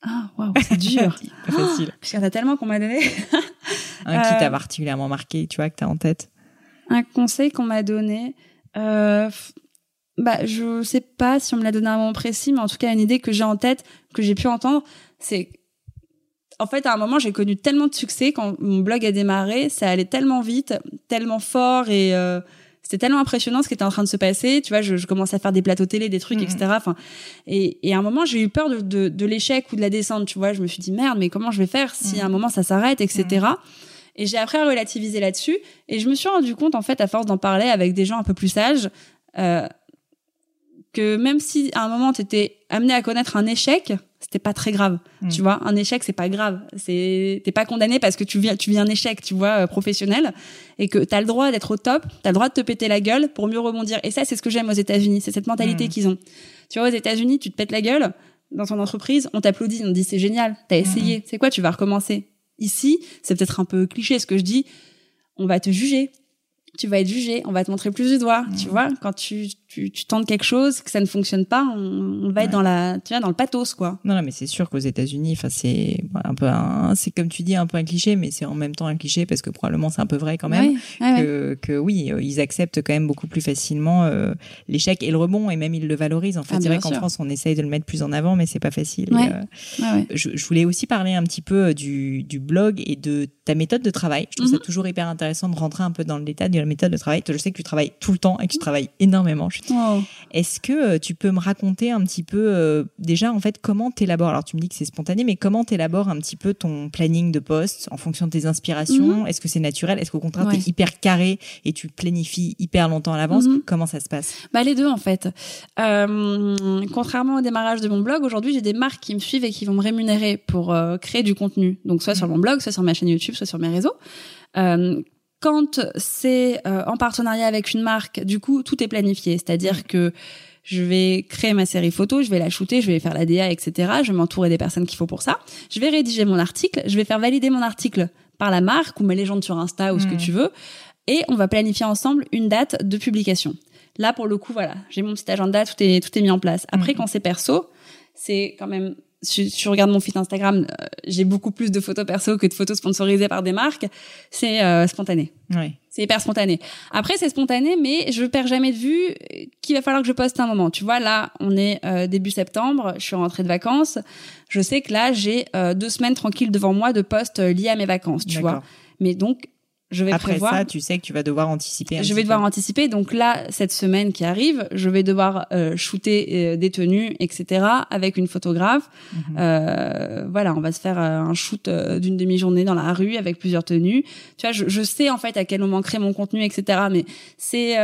Ah waouh c'est dur Pas facile. il y en a tellement qu'on m'a donné Un qui t'a particulièrement marqué, tu vois, que t'as en tête? Un conseil qu'on m'a donné, euh, bah je sais pas si on me l'a donné à un moment précis, mais en tout cas une idée que j'ai en tête, que j'ai pu entendre, c'est en fait à un moment j'ai connu tellement de succès quand mon blog a démarré, ça allait tellement vite, tellement fort et euh, c'était tellement impressionnant ce qui était en train de se passer. Tu vois, je, je commençais à faire des plateaux télé, des trucs, Mhm. etc. Enfin, et, et à un moment j'ai eu peur de, de, de l'échec ou de la descente. Tu vois, je me suis dit merde, mais comment je vais faire si à un moment ça s'arrête, etc. Et j'ai appris à relativiser là-dessus. Et je me suis rendu compte, en fait, à force d'en parler avec des gens un peu plus sages, euh, que même si à un moment tu étais amené à connaître un échec, c'était pas très grave. Mm. Tu vois, un échec c'est pas grave. C'est t'es pas condamné parce que tu viens tu vis un échec, tu vois, euh, professionnel et que tu as le droit d'être au top, tu as le droit de te péter la gueule pour mieux rebondir. Et ça c'est ce que j'aime aux États-Unis, c'est cette mentalité Mm. qu'ils ont. Tu vois, aux États-Unis, tu te pètes la gueule dans ton entreprise, on t'applaudit, on te dit c'est génial, t'as essayé. C'est quoi, tu vas recommencer? Ici, c'est peut-être un peu cliché ce que je dis, on va te juger. Tu vas être jugé, on va te montrer plus du doigt, tu vois? Quand tu, tu, tu tentes quelque chose, que ça ne fonctionne pas, on, va être dans la, tu vois, dans le pathos, quoi. Non, non mais c'est sûr qu'aux États-Unis, enfin, c'est un peu un, c'est comme tu dis, un peu un cliché, mais c'est en même temps un cliché parce que probablement c'est un peu vrai quand même. que, que oui, euh, ils acceptent quand même beaucoup plus facilement euh, l'échec et le rebond et même ils le valorisent. En fait, ah, c'est vrai qu'en France, on essaye de le mettre plus en avant, mais c'est pas facile. Euh, je, je, voulais aussi parler un petit peu du, du blog et de ta méthode de travail. Je trouve ça mhm. toujours hyper intéressant de rentrer un peu dans le détail de la méthode de travail. Je sais que tu travailles tout le temps et que tu travailles énormément. Est-ce que euh, tu peux me raconter un petit peu euh, déjà en fait comment t'élabores? Alors tu me dis que c'est spontané, mais comment t'élabores un petit peu ton planning de poste en fonction de tes inspirations? Mhm. Est-ce que c'est naturel? Est-ce qu'au contraire tu es hyper carré et tu planifies hyper longtemps à l'avance? Mhm. Comment ça se passe? Bah les deux en fait. Euh, contrairement au démarrage de mon blog, aujourd'hui j'ai des marques qui me suivent et qui vont me rémunérer pour créer du contenu. Donc soit sur mon blog, soit sur ma chaîne YouTube, soit sur mes réseaux. Quand c'est euh, en partenariat avec une marque, du coup, tout est planifié. C'est-à-dire que je vais créer ma série photo, je vais la shooter, je vais faire la DA, etc. Je vais m'entourer des personnes qu'il faut pour ça. Je vais rédiger mon article, je vais faire valider mon article par la marque ou mes légendes sur Insta ou ce que tu veux. Et on va planifier ensemble une date de publication. Là, pour le coup, voilà, j'ai mon petit agenda, tout est, tout est mis en place. Après, quand c'est perso, c'est quand même si tu regardes mon feed Instagram, euh, j'ai beaucoup plus de photos perso que de photos sponsorisées par des marques. C'est euh, spontané. Oui. C'est hyper spontané. Après, c'est spontané, mais je perds jamais de vue qu'il va falloir que je poste un moment. Tu vois, là, on est euh, début septembre, je suis rentrée de vacances. Je sais que là, j'ai deux semaines tranquilles devant moi de posts liés à mes vacances, tu vois. Mais donc, je vais Après ça, tu sais que tu vas devoir anticiper. je vais devoir anticiper. Donc là, cette semaine qui arrive, je vais devoir euh, shooter euh, des tenues, etc. avec une photographe. Mhm. euh, voilà, on va se faire euh, un shoot euh, d'une demi-journée dans la rue avec plusieurs tenues. Tu vois, je, je, sais en fait à quel moment créer mon contenu, etc. Mais c'est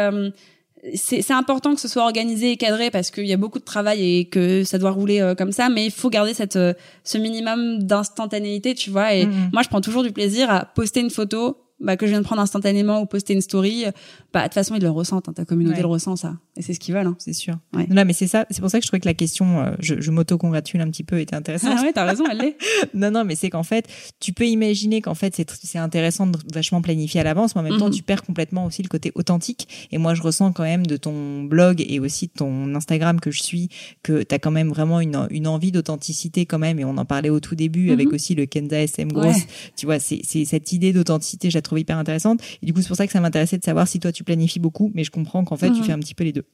c'est important que ce soit organisé et cadré parce qu'il y a beaucoup de travail et que ça doit rouler comme ça, mais il faut garder cette ce minimum d'instantanéité, tu vois. Et mhm. moi, je prends toujours du plaisir à poster une photo, bah, que je viens de prendre instantanément ou poster une story, bah de toute façon ils le ressentent, hein, ta communauté le ressent ça, et c'est ce qu'ils veulent. Hein. C'est sûr. Ouais. Non, mais c'est ça, c'est pour ça que je trouvais que la question, euh, je, je m'auto-congratule un petit peu, était intéressante. Ah ouais, t'as raison, elle l'est. non, non, mais c'est qu'en fait, tu peux imaginer qu'en fait c'est c'est intéressant de vachement planifier à l'avance, mais en même temps mhm. tu perds complètement aussi le côté authentique. Et moi je ressens quand même de ton blog et aussi de ton Instagram que je suis que t'as quand même vraiment une, une envie d'authenticité quand même, et on en parlait au tout début avec mhm. aussi le Kenza SM Gross. Tu vois, c'est c'est cette idée d'authenticité, hyper intéressante. Et du coup c'est pour ça que ça m'intéressait de savoir si toi tu planifies beaucoup mais je comprends qu'en fait, tu mhm. fais un petit peu les deux.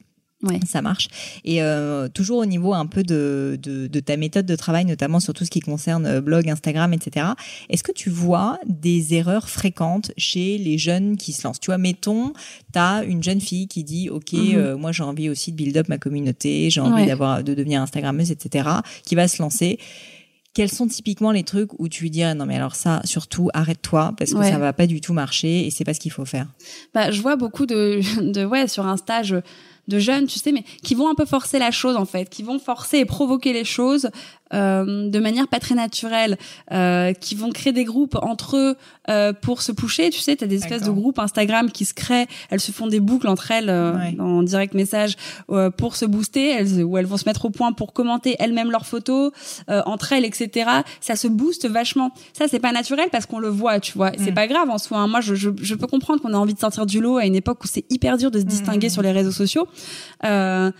Ouais. Ça marche. Et euh, toujours au niveau un peu de, de, de, ta méthode de travail, notamment sur tout ce qui concerne euh, blog, Instagram, etc. Est-ce que tu vois des erreurs fréquentes chez les jeunes qui se lancent? Tu vois, mettons, tu as une jeune fille qui dit, OK, mhm. euh, moi j'ai envie aussi de build up ma communauté, j'ai envie d'avoir de devenir Instagrammeuse, etc., qui va se lancer quels sont typiquement les trucs où tu lui dirais non mais alors ça surtout arrête-toi parce que ça va pas du tout marcher et c'est pas ce qu'il faut faire. Bah je vois beaucoup de de ouais sur un stage de jeunes, tu sais, mais qui vont un peu forcer la chose en fait, qui vont forcer et provoquer les choses euh, de manière pas très naturelle, euh, qui vont créer des groupes entre eux euh, pour se pusher. Tu sais, tu as des espèces de groupes Instagram qui se créent, elles se font des boucles entre elles euh, en direct message euh, pour se booster, elles, ou elles vont se mettre au point pour commenter elles-mêmes leurs photos entre elles, etc. Ça se booste vachement. Ça, c'est pas naturel parce qu'on le voit, tu vois. C'est mm. pas grave en soi. Hein. Moi, je, je, je, peux comprendre qu'on a envie de sortir du lot à une époque où c'est hyper dur de se distinguer mm. sur les réseaux sociaux. Euh,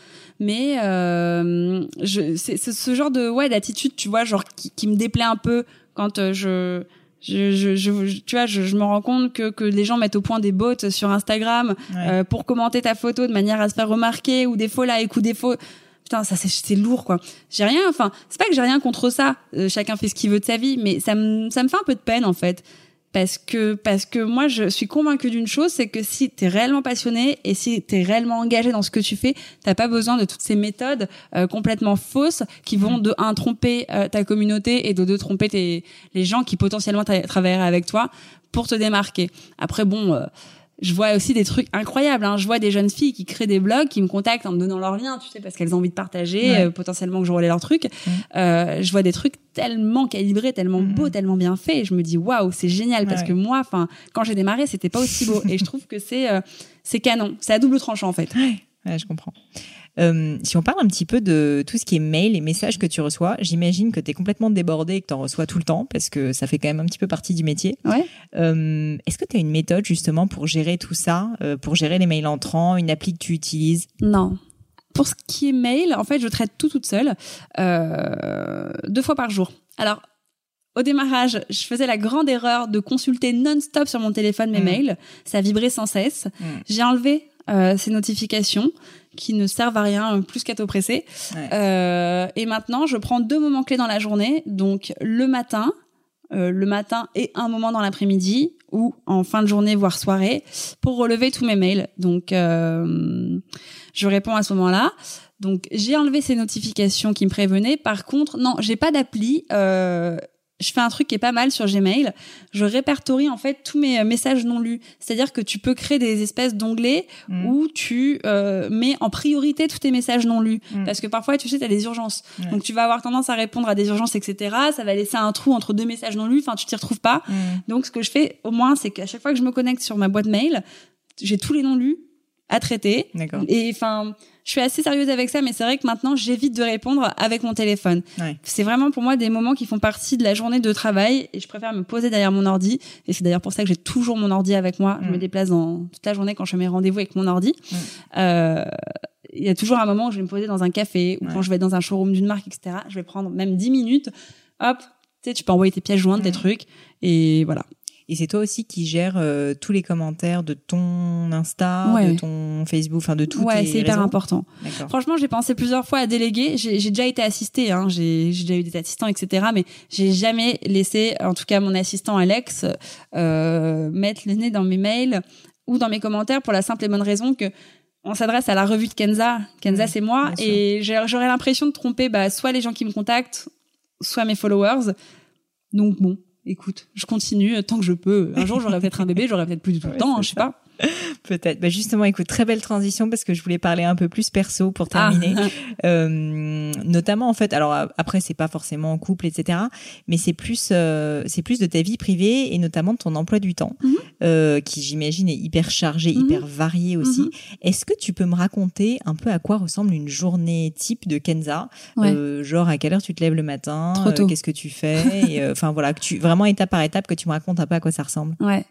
mais euh, c'est ce genre de ouais d'attitude tu vois genre qui, qui, me déplaît un peu quand euh, je je, je, je, tu vois, je, je, me rends compte que, que les gens mettent au point des bots sur Instagram euh, pour commenter ta photo de manière à se faire remarquer ou des faux likes ou des faux putain ça c'est lourd quoi. J'ai rien enfin c'est pas que j'ai rien contre ça euh, chacun fait ce qu'il veut de sa vie mais ça me ça me fait un peu de peine en fait parce que parce que moi je suis convaincue d'une chose c'est que si tu es réellement passionné et si tu es réellement engagé dans ce que tu fais t'as pas besoin de toutes ces méthodes euh, complètement fausses qui vont de un tromper euh, ta communauté et de deux tromper tes, les gens qui potentiellement travailleraient avec toi pour te démarquer. Après bon euh, je vois aussi des trucs incroyables. Hein. Je vois des jeunes filles qui créent des blogs, qui me contactent en me donnant leur lien, tu sais, parce qu'elles ont envie de partager, euh, potentiellement que je relais leurs trucs. Euh, je vois des trucs tellement calibrés, tellement beaux, tellement bien faits. Et je me dis waouh, c'est génial parce que moi, enfin, quand j'ai démarré, c'était pas aussi beau. et je trouve que c'est euh, c'est canon. C'est à double tranchant en fait. Ouais, je comprends. Euh, si on parle un petit peu de tout ce qui est mail et messages que tu reçois, j'imagine que tu es complètement débordé et que tu en reçois tout le temps parce que ça fait quand même un petit peu partie du métier. Ouais. Euh, Est-ce que tu as une méthode justement pour gérer tout ça, euh, pour gérer les mails entrants, une appli que tu utilises? Non. Pour ce qui est mail, en fait, je traite tout toute seule, euh, deux fois par jour. Alors, au démarrage, je faisais la grande erreur de consulter non-stop sur mon téléphone mes Mm. mails. Ça vibrait sans cesse. Mm. J'ai enlevé euh, ces notifications qui ne servent à rien euh, plus qu'à t'oppresser. Ouais. Euh, et maintenant, je prends deux moments clés dans la journée. Donc, le matin, euh, le matin et un moment dans l'après-midi ou en fin de journée, voire soirée, pour relever tous mes mails. Donc, euh, je réponds à ce moment-là. Donc, j'ai enlevé ces notifications qui me prévenaient. Par contre, non, j'ai pas d'appli. Je fais un truc qui est pas mal sur Gmail. Je répertorie en fait tous mes euh, messages non lus. C'est-à-dire que tu peux créer des espèces d'onglets Mm. où tu euh, mets en priorité tous tes messages non lus. Mm. Parce que parfois, tu sais, tu as des urgences. Ouais. Donc, tu vas avoir tendance à répondre à des urgences, etc. Ça va laisser un trou entre deux messages non lus. Enfin, tu t'y retrouves pas. Mm. Donc, ce que je fais, au moins, c'est qu'à chaque fois que je me connecte sur ma boîte mail, j'ai tous les non lus à traiter. Et enfin, je suis assez sérieuse avec ça, mais c'est vrai que maintenant, j'évite de répondre avec mon téléphone. Ouais. C'est vraiment pour moi des moments qui font partie de la journée de travail et je préfère me poser derrière mon ordi. Et c'est d'ailleurs pour ça que j'ai toujours mon ordi avec moi. Je Mm. me déplace dans toute la journée quand je fais mes rendez-vous avec mon ordi. Mm. Euh, il y a toujours un moment où je vais me poser dans un café ou Ouais. quand je vais dans un showroom d'une marque, etc. Je vais prendre même 10 minutes. Hop, tu sais, tu peux envoyer tes pièces jointes, tes Mm. trucs. Et voilà. Et c'est toi aussi qui gères euh, tous les commentaires de ton Insta, Ouais. de ton Facebook, enfin de tout. ouais, c'est hyper important. Franchement, j'ai pensé plusieurs fois à déléguer. J'ai déjà été assistée, hein. j'ai déjà eu des assistants, etc. Mais j'ai jamais laissé, en tout cas mon assistant Alex, euh, mettre le nez dans mes mails ou dans mes commentaires pour la simple et bonne raison que on s'adresse à la revue de Kenza. Kenza, c'est moi, et j'aurais l'impression de tromper bah, soit les gens qui me contactent, soit mes followers. Donc bon, écoute, je continue tant que je peux. Un jour, j'aurai peut-être un bébé, j'aurai peut-être plus du tout le Ouais, temps, hein, je sais pas. Peut-être. Bah justement, écoute, très belle transition parce que je voulais parler un peu plus perso pour Ah. terminer. Euh, notamment en fait, alors après c'est pas forcément en couple, etc. Mais c'est plus, euh, c'est plus de ta vie privée et notamment de ton emploi du temps, Mhm. euh, qui j'imagine est hyper chargé, Mhm. hyper varié aussi. Mhm. Est-ce que tu peux me raconter un peu à quoi ressemble une journée type de Kenza? Ouais. Euh, Genre à quelle heure tu te lèves le matin? Trop euh, tôt. Qu'est-ce que tu fais? Euh, Enfin voilà, que tu vraiment étape par étape que tu me racontes un peu à quoi ça ressemble. Ouais.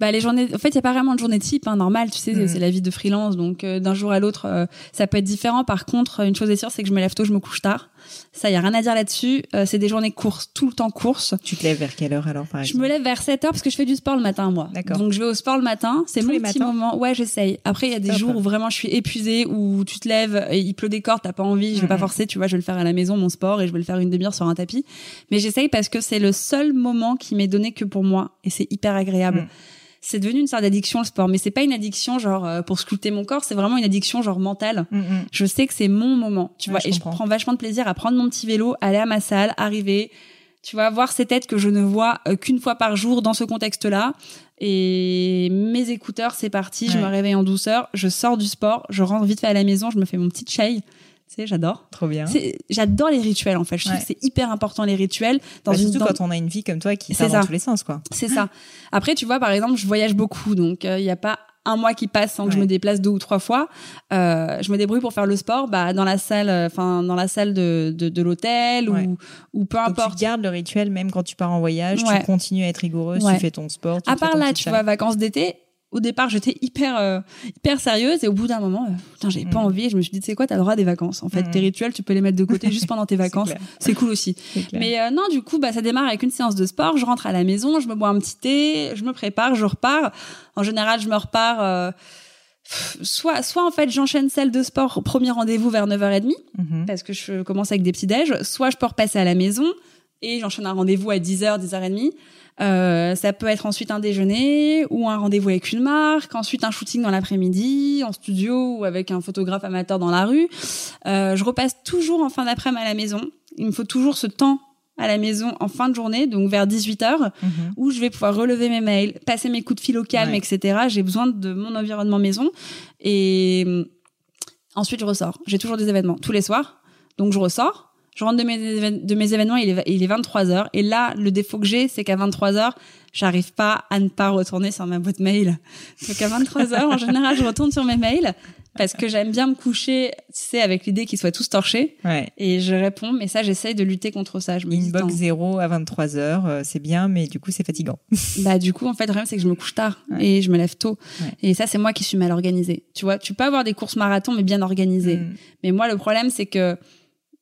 Bah les journées, en fait, il y a pas vraiment de journée type, hein, normal. Tu sais, Mhm. c'est la vie de freelance, donc euh, d'un jour à l'autre, euh, ça peut être différent. Par contre, une chose est sûre, c'est que je me lève tôt, je me couche tard. Ça, y a rien à dire là-dessus. Euh, c'est des journées courses, tout le temps courses. Tu te lèves vers quelle heure alors par Je exemple me lève vers 7 heures parce que je fais du sport le matin, moi. D'accord. Donc je vais au sport le matin. C'est mon petit moment. Ouais, j'essaye. Après, il y a des Top. jours où vraiment je suis épuisée, où tu te lèves et il pleut des cordes, t'as pas envie, je vais pas forcer, tu vois, je vais le faire à la maison, mon sport, et je vais le faire une demi-heure sur un tapis. Mais j'essaye parce que c'est le seul moment qui m'est donné que pour moi et c'est hyper agréable. Mhm. C'est devenu une sorte d'addiction le sport, mais c'est pas une addiction genre euh, pour sculpter mon corps, c'est vraiment une addiction genre mentale. Mm, mm. Je sais que c'est mon moment, tu Ouais, vois, je et je prends vachement de plaisir à prendre mon petit vélo, aller à ma salle, arriver, tu vois, voir ces têtes que je ne vois euh, qu'une fois par jour dans ce contexte-là. Et mes écouteurs, c'est parti, je me réveille en douceur, je sors du sport, je rentre vite fait à la maison, je me fais mon petit chai. Tu sais, j'adore. Trop bien. J'adore les rituels en fait. Je trouve que c'est hyper important les rituels dans Bah, une surtout dans- quand on a une vie comme toi qui part dans ça. tous les sens, quoi. c'est ça. Après, tu vois, par exemple, je voyage beaucoup, donc il n'y a pas un mois qui passe sans que je me déplace deux ou trois fois. Euh, je me débrouille pour faire le sport, bah dans la salle, enfin dans la salle de de, de l'hôtel Ouais. ou ou peu Donc importe. tu gardes le rituel même quand tu pars en voyage, Ouais. tu continues à être rigoureuse, tu fais ton sport. Tu À part là, tu vois, vacances d'été. Au départ, j'étais hyper euh, hyper sérieuse et au bout d'un moment, euh, putain, j'avais pas Mm. envie. Et je me suis dit, tu sais quoi, t'as le droit à des vacances. En fait, Mm. tes rituels, tu peux les mettre de côté juste pendant tes vacances. C'est cool aussi. C'est. Mais euh, non, du coup, bah, ça démarre avec une séance de sport. Je rentre à la maison, je me bois un petit thé, je me prépare, je repars. En général, je me repars. euh, soit, soit en fait, j'enchaîne celle de sport, premier rendez-vous vers 9h30, Mhm. parce que je commence avec des petits déj. Soit je peux repasser à la maison et j'enchaîne un rendez-vous à 10h, 10h30. Euh, ça peut être ensuite un déjeuner ou un rendez-vous avec une marque, ensuite un shooting dans l'après-midi, en studio ou avec un photographe amateur dans la rue. Euh, je repasse toujours en fin d'après-midi à la maison. Il me faut toujours ce temps à la maison en fin de journée, donc vers 18h, Mhm. où je vais pouvoir relever mes mails, passer mes coups de fil au calme, Ouais. etc. J'ai besoin de mon environnement maison. Et hum, ensuite, je ressors. J'ai toujours des événements tous les soirs. Donc, je ressors. Je rentre de mes, évén- de mes événements, il est, il est 23h. Et là, le défaut que j'ai, c'est qu'à 23h, j'arrive pas à ne pas retourner sur ma boîte mail. Donc, à 23h, en général, je retourne sur mes mails. parce que j'aime bien me coucher, tu sais, avec l'idée qu'ils soient tous torchés. Ouais. Et je réponds, mais ça, j'essaye de lutter contre ça. Je me Inbox. 0 à 23 heures, euh, c'est bien, mais du coup, c'est fatigant. Bah du coup en fait le problème c'est que je me couche tard Ouais. et je me lève tôt Ouais. et ça c'est moi qui suis mal organisée. Tu vois, tu peux avoir des courses marathon mais bien organisées. Mm. Mais moi le problème c'est que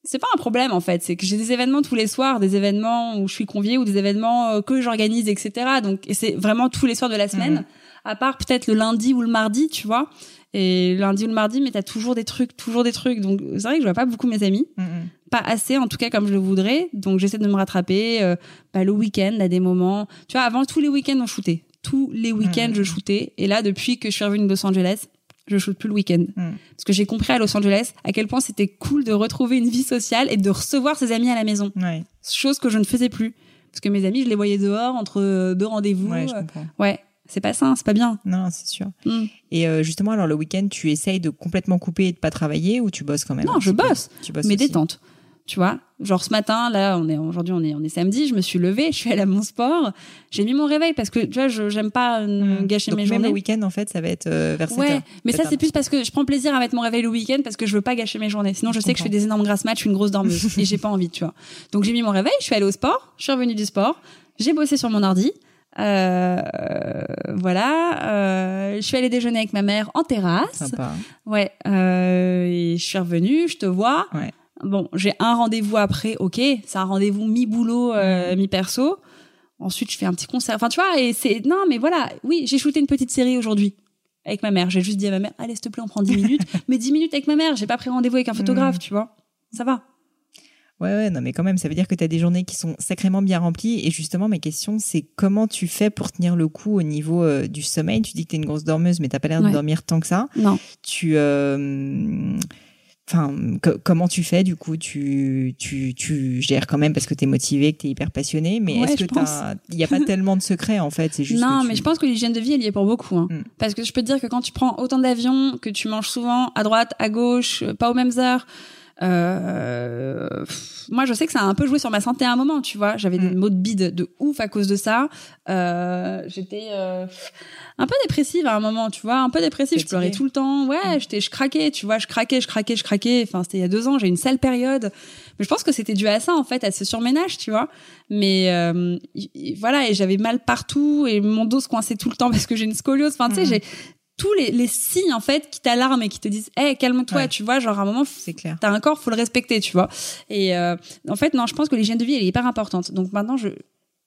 c'est pas un problème en fait, c'est que j'ai des événements tous les soirs, des événements où je suis conviée ou des événements euh, que j'organise etc. Donc et c'est vraiment tous les soirs de la semaine, Mhm. à part peut-être le lundi ou le mardi, tu vois. Et le lundi ou le mardi, mais t'as toujours des trucs, toujours des trucs. Donc c'est vrai que je vois pas beaucoup mes amis mm. pas assez en tout cas comme je le voudrais donc j'essaie de me rattraper euh, bah, le week-end à des moments tu vois avant tous les week-ends on shootait tous les week-ends Mhm. je shootais et là depuis que je suis revenue de Los Angeles je shoote plus le week-end Mhm. parce que j'ai compris à Los Angeles à quel point c'était cool de retrouver une vie sociale et de recevoir ses amis à la maison Ouais, chose que je ne faisais plus parce que mes amis je les voyais dehors entre euh, deux rendez-vous ouais, je Euh, comprends. ouais c'est pas sain c'est pas bien Non, c'est sûr. Mm. Et euh, justement, alors le week-end, tu essayes de complètement couper et de pas travailler ou tu bosses quand même? Non je bosse Tu bosses mais aussi. Tu vois, genre ce matin, là, on est aujourd'hui, on est on est samedi. Je me suis levée, je suis allée à mon sport. J'ai mis mon réveil parce que tu vois, je j'aime pas euh, Mm. gâcher Donc, mes même journées. le week-end, en fait, ça va être euh, vers 7 Ouais, heures. mais ça c'est plus parce que je prends plaisir à mettre mon réveil le week-end parce que je veux pas gâcher mes journées. Sinon, je, Je sais que je fais des énormes grasses matchs, je suis une grosse dormeuse et j'ai pas envie, tu vois. Donc j'ai mis mon réveil, je suis allée au sport, je suis revenue du sport, j'ai bossé sur mon ordi. Euh, voilà, euh, je suis allée déjeuner avec ma mère en terrasse. Sympa. Ouais, euh, et je suis revenue, je te vois. Ouais. Bon, j'ai un rendez-vous après, ok, c'est un rendez-vous mi-boulot, euh, mi-perso. Ensuite, je fais un petit concert. Enfin, tu vois, et c'est... Non, mais voilà, oui, j'ai shooté une petite série aujourd'hui avec ma mère. J'ai juste dit à ma mère, allez, s'il te plaît, on prend 10 minutes. mais 10 minutes avec ma mère, j'ai pas pris rendez-vous avec un photographe, Mm. tu vois. Ça va. Ouais, ouais, non, mais quand même, ça veut dire que tu as des journées qui sont sacrément bien remplies. Et justement, ma question, c'est comment tu fais pour tenir le coup au niveau euh, du sommeil? Tu dis que tu es une grosse dormeuse, mais t'as pas l'air de dormir tant que ça. Non. Tu. euh, Enfin, co- comment tu fais du coup? Tu, tu, tu gères quand même parce que tu es motivé, que tu es hyper passionné, mais Ouais, est-ce que t'as- il n'y a pas tellement de secrets en fait C'est juste non, tu- mais je pense que l'hygiène de vie, elle y est pour beaucoup. Hein. Mm. Parce que je peux te dire que quand tu prends autant d'avions, que tu manges souvent à droite, à gauche, euh, pas aux mêmes heures, euh, pff, moi je sais que ça a un peu joué sur ma santé à un moment, tu vois. J'avais des Mm. maux de bide de ouf à cause de ça. Euh, J'étais euh, un peu dépressive à un moment, tu vois, un peu dépressive. Je pleurais tout le temps. Ouais, Mm. j'étais, je craquais, tu vois, je craquais, je craquais, je craquais. Enfin, c'était il y a deux ans. J'ai eu une sale période. Mais je pense que c'était dû à ça en fait, à ce surménage, tu vois. Mais euh, y- y- voilà, et j'avais mal partout et mon dos se coinçait tout le temps parce que j'ai une scoliose. Enfin, tu sais, Mhm. j'ai tous les, les signes en fait qui t'alarment et qui te disent, hé, calme-toi, Ouais. tu vois. Genre à un moment, c'est clair. t'as un corps, faut le respecter, tu vois. Et euh, en fait, non, je pense que l'hygiène de vie elle est hyper importante. Donc maintenant, je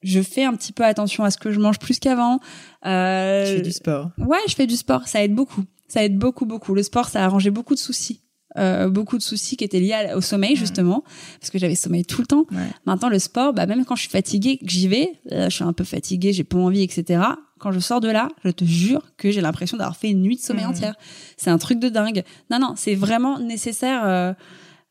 je fais un petit peu attention à ce que je mange plus qu'avant. Euh, Tu fais du sport. Ouais, je fais du sport, ça aide beaucoup. Ça aide beaucoup, beaucoup. Le sport, ça a arrangé beaucoup de soucis. Euh, beaucoup de soucis qui étaient liés au sommeil, justement, parce que j'avais sommeil tout le temps. Ouais. Maintenant, le sport, bah, même quand je suis fatiguée, que j'y vais, euh, je suis un peu fatiguée, j'ai pas envie, etc. Quand je sors de là, je te jure que j'ai l'impression d'avoir fait une nuit de sommeil Mhm. entière. C'est un truc de dingue. Non, non, c'est vraiment nécessaire. euh,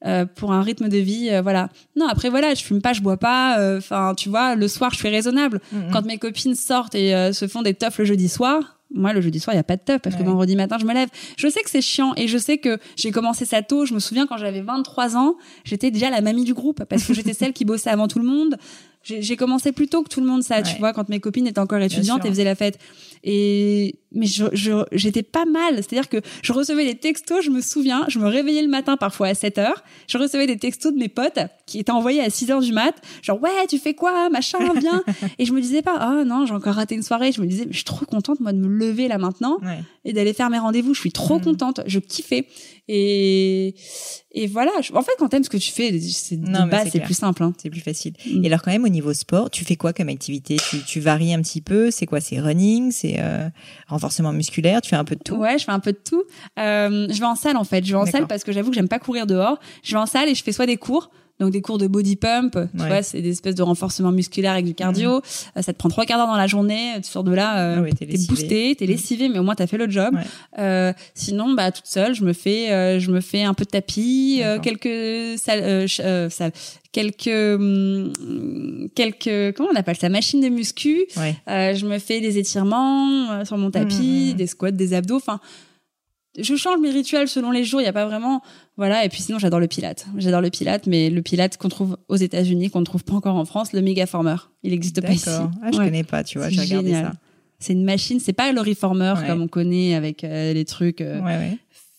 euh, pour un rythme de vie, euh, voilà. Non, après voilà, je fume pas, je bois pas. Enfin, tu vois, le soir, je suis raisonnable. Mhm. Quand mes copines sortent et se font des teufs le jeudi soir, moi le jeudi soir il y a pas de teuf parce que Ouais. vendredi matin je me lève. Je sais que c'est chiant et je sais que j'ai commencé ça tôt. Je me souviens quand j'avais 23 ans, j'étais déjà la mamie du groupe parce que j'étais celle qui bossait avant tout le monde. J'ai commencé plus tôt que tout le monde ça, tu vois, quand mes copines étaient encore étudiantes et faisaient la fête. Et mais je je- j'étais pas mal, c'est-à-dire que je recevais des textos, je me souviens, je me réveillais le matin parfois à 7 heures, je recevais des textos de mes potes qui étaient envoyés à 6 heures du mat, genre ouais, tu fais quoi, machin, viens. et je me disais pas ah non, j'ai encore raté une soirée, je me disais mais je suis trop contente moi de me lever là maintenant Ouais. et d'aller faire mes rendez-vous, je suis trop Mhm. contente, je kiffais. Et et voilà, en fait quand t'aimes ce que tu fais, c'est c'est plus simple hein. C'est plus facile. Mm. Et alors quand même au niveau sport, tu fais quoi comme activité? Tu, tu varies un petit peu? C'est quoi? C'est running? C'est euh, renforcement musculaire Tu fais un peu de tout Ouais, je fais un peu de tout. Euh, je vais en salle en fait. Je vais en salle parce que j'avoue que j'aime pas courir dehors. Je vais en salle et je fais soit des cours, donc des cours de body pump. Tu Ouais. Vois, c'est des espèces de renforcement musculaire avec du cardio. Euh, ça te prend trois quarts d'heure dans la journée. Tu sors de là, euh, Ah ouais, t'es boosté, t'es Mhm. lessivé, mais au moins t'as fait le job. Ouais. Euh, sinon, bah toute seule, je me fais, euh, je me fais un peu de tapis, euh, quelques salles, euh, euh, salles- quelques, hum, quelques, comment on appelle ça, machine de muscu. Ouais. Euh, je me fais des étirements sur mon tapis, Mhm. des squats, des abdos. Enfin, je change mes rituels selon les jours. Il y a pas vraiment, voilà. Et puis sinon, j'adore le pilate. J'adore le pilate, mais le pilate qu'on trouve aux États-Unis, qu'on ne trouve pas encore en France, le méga former. Il n'existe pas ici. Ah, je Ouais. connais pas, tu vois, C'est j'ai regardé génial. ça. C'est une machine. C'est pas le reformer Ouais. comme on connaît avec euh, les trucs euh, Ouais,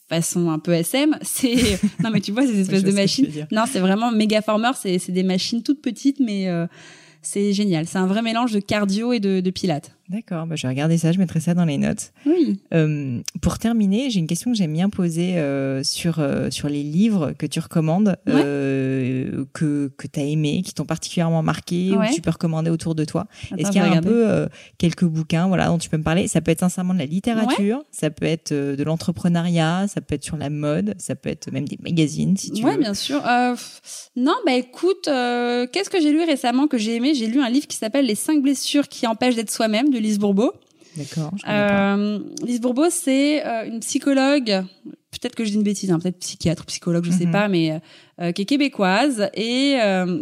façon un peu SM, c'est non mais tu vois ces espèces de machines. Non, c'est vraiment méga former, c'est c'est des machines toutes petites mais euh, c'est génial. C'est un vrai mélange de cardio et de, de pilates. D'accord, bah, je vais regarder ça, je mettrai ça dans les notes. Oui. Euh, pour terminer, j'ai une question que j'aime bien poser euh, sur euh, sur les livres que tu recommandes, Ouais. que que t'as aimé, qui t'ont particulièrement marqué ou que tu peux recommander autour de toi. Est-ce qu'il y a un peu quelques bouquins, voilà, dont tu peux me parler? Ça peut être sincèrement de la littérature, ça peut être de l'entrepreneuriat, ça peut être sur la mode, ça peut être même des magazines si tu veux. bien sûr. Non, bah écoute, qu'est-ce que j'ai lu récemment que j'ai aimé? J'ai lu un livre qui s'appelle Les cinq blessures qui empêchent d'être soi-même de Lise Bourbeau. D'accord. Euh, Lise Bourbeau, c'est euh, une psychologue, peut-être que je dis une bêtise, hein, peut-être psychiatre, psychologue, je sais Mhm. pas, mais euh, qui est québécoise et euh,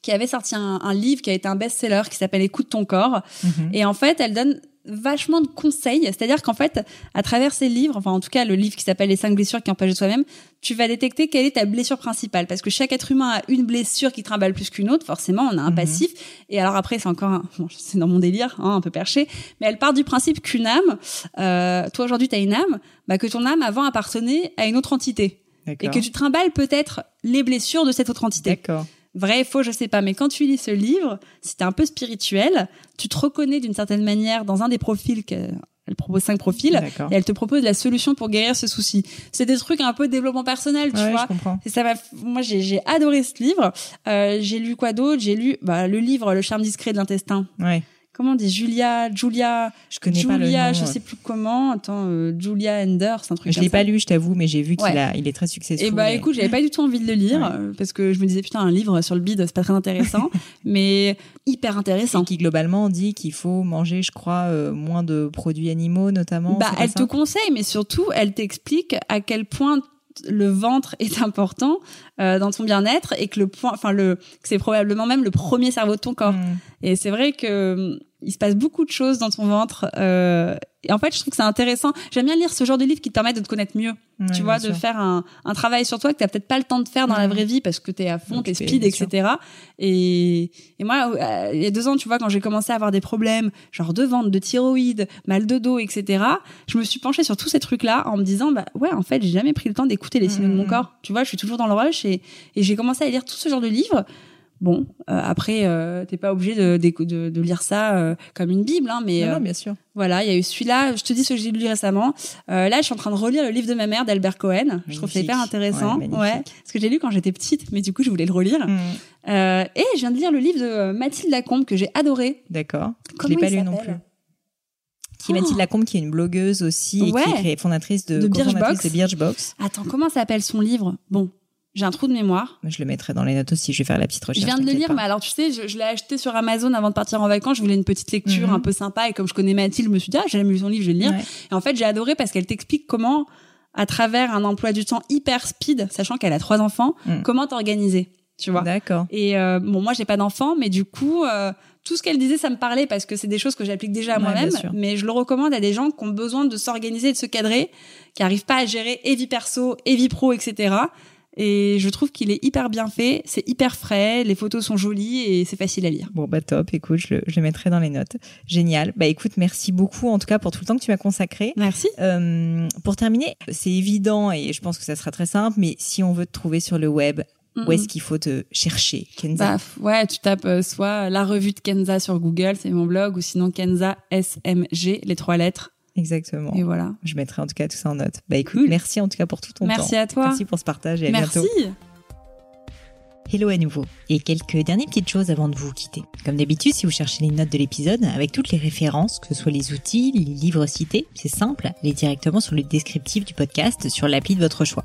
qui avait sorti un, un livre qui a été un best-seller qui s'appelle Écoute ton corps. Mhm. Et en fait, elle donne vachement de conseils. C'est-à-dire qu'en fait, à travers ces livres, enfin en tout cas le livre qui s'appelle Les cinq blessures qui empêchent de soi-même, tu vas détecter quelle est ta blessure principale. Parce que chaque être humain a une blessure qui trimballe plus qu'une autre. Forcément, on a un Mhm. passif. Et alors après, c'est encore un, bon, c'est dans mon délire, hein, un peu perché. Mais elle part du principe qu'une âme, euh, toi aujourd'hui tu as une âme, bah, que ton âme avant appartenait à une autre entité. Et que tu trimbales peut-être les blessures de cette autre entité. D'accord. Vrai, faux, je sais pas. Mais quand tu lis ce livre, si t'es un peu spirituel, tu te reconnais d'une certaine manière dans un des profils qu'elle elle propose cinq profils D'accord. et elle te propose la solution pour guérir ce souci. C'est des trucs un peu développement personnel, tu Ouais, vois. je comprends. Et ça m'a, moi j'ai j'ai adoré ce livre. Euh, j'ai lu quoi d'autre? J'ai lu bah, le livre Le charme discret de l'intestin. Ouais. Comment on dit Julia, Julia, Je connais pas le Julia, nom. je sais plus comment. Attends, euh, Julia Enders, un truc. Je l'ai pas lu, je t'avoue, mais j'ai vu qu'il Ouais. a, il est très successful. Et bah et- écoute, j'avais pas du tout envie de le lire Ouais. euh, parce que je me disais putain un livre sur le bide c'est pas très intéressant, mais hyper intéressant. Et qui globalement dit qu'il faut manger, je crois, euh, moins de produits animaux, notamment. Bah c'est elle te conseille, mais surtout elle t'explique à quel point le ventre est important euh, dans ton bien-être et que le point, enfin le, c'est probablement même le premier cerveau de ton corps. Mm. Et c'est vrai que hum, il se passe beaucoup de choses dans ton ventre. Euh, et en fait, je trouve que c'est intéressant. J'aime bien lire ce genre de livres qui te permettent de te connaître mieux. Ouais, tu vois, de sûr. faire un, un travail sur toi que t'as peut-être pas le temps de faire dans la vraie vie parce que t'es à fond, t'es Occupé, speed, etc. Et, et moi, euh, il y a deux ans, tu vois, quand j'ai commencé à avoir des problèmes, genre de ventre, de thyroïde, mal de dos, etc., je me suis penchée sur tous ces trucs-là en me disant, bah ouais, en fait, j'ai jamais pris le temps d'écouter les signaux de mon Mhm. corps. Tu vois, je suis toujours dans le rush et, et j'ai commencé à lire tout ce genre de livres. Bon, euh, après, euh, t'es pas obligé de, de, de lire ça euh, comme une bible, hein, mais Non, non, bien sûr. voilà, il y a eu celui-là. Je te dis ce que j'ai lu récemment. Là, je suis en train de relire le livre de ma mère d'Albert Cohen. Je trouve ça hyper intéressant. Ouais, parce que j'ai lu quand j'étais petite, mais du coup, je voulais le relire. Mm. Et je viens de lire le livre de Mathilde Lacombe que j'ai adoré. D'accord. Je l'ai pas lu non plus. Qui est Mathilde Oh. Lacombe, qui est une blogueuse aussi, et Ouais. qui est fondatrice de, De Birchbox. de Birchbox. Attends, comment s'appelle son livre? Bon, j'ai un trou de mémoire. Je le mettrai dans les notes aussi, je vais faire la petite recherche. Je viens de le lire, pas. mais alors tu sais, je, je l'ai acheté sur Amazon avant de partir en vacances. Je voulais une petite lecture Mhm. un peu sympa et comme je connais Mathilde, je me suis dit ah j'ai lu son livre, je vais le lire. Ouais. Et en fait, j'ai adoré parce qu'elle t'explique comment, à travers un emploi du temps hyper speed, sachant qu'elle a trois enfants, Mm. comment t'organiser. Tu vois. D'accord. Et euh, bon, moi, j'ai pas d'enfants, mais du coup, euh, tout ce qu'elle disait, ça me parlait parce que c'est des choses que j'applique déjà à Ouais, moi-même. Mais je le recommande à des gens qui ont besoin de s'organiser de se cadrer, qui arrivent pas à gérer et vie perso et vie pro, etc. Et je trouve qu'il est hyper bien fait, c'est hyper frais, les photos sont jolies et c'est facile à lire. Bon, bah top, écoute, je le, je le mettrai dans les notes. Génial. Bah écoute, merci beaucoup en tout cas pour tout le temps que tu m'as consacré. Merci. Euh, pour terminer, c'est évident et je pense que ça sera très simple, mais si on veut te trouver sur le web, où est-ce qu'il faut te chercher, Kenza? Bah, ouais, tu tapes euh, soit la revue de Kenza sur Google, c'est mon blog, ou sinon Kenza SMG, les trois lettres. Exactement. Et voilà. Je mettrai en tout cas tout ça en note. Bah écoute, Cool. merci en tout cas pour tout ton temps. Merci à toi. Merci pour ce partage et à Merci. bientôt. Hello à nouveau. Et quelques dernières petites choses avant de vous quitter. Comme d'habitude, si vous cherchez les notes de l'épisode, avec toutes les références, que ce soit les outils, les livres cités, c'est simple, allez directement sur le descriptif du podcast sur l'appli de votre choix.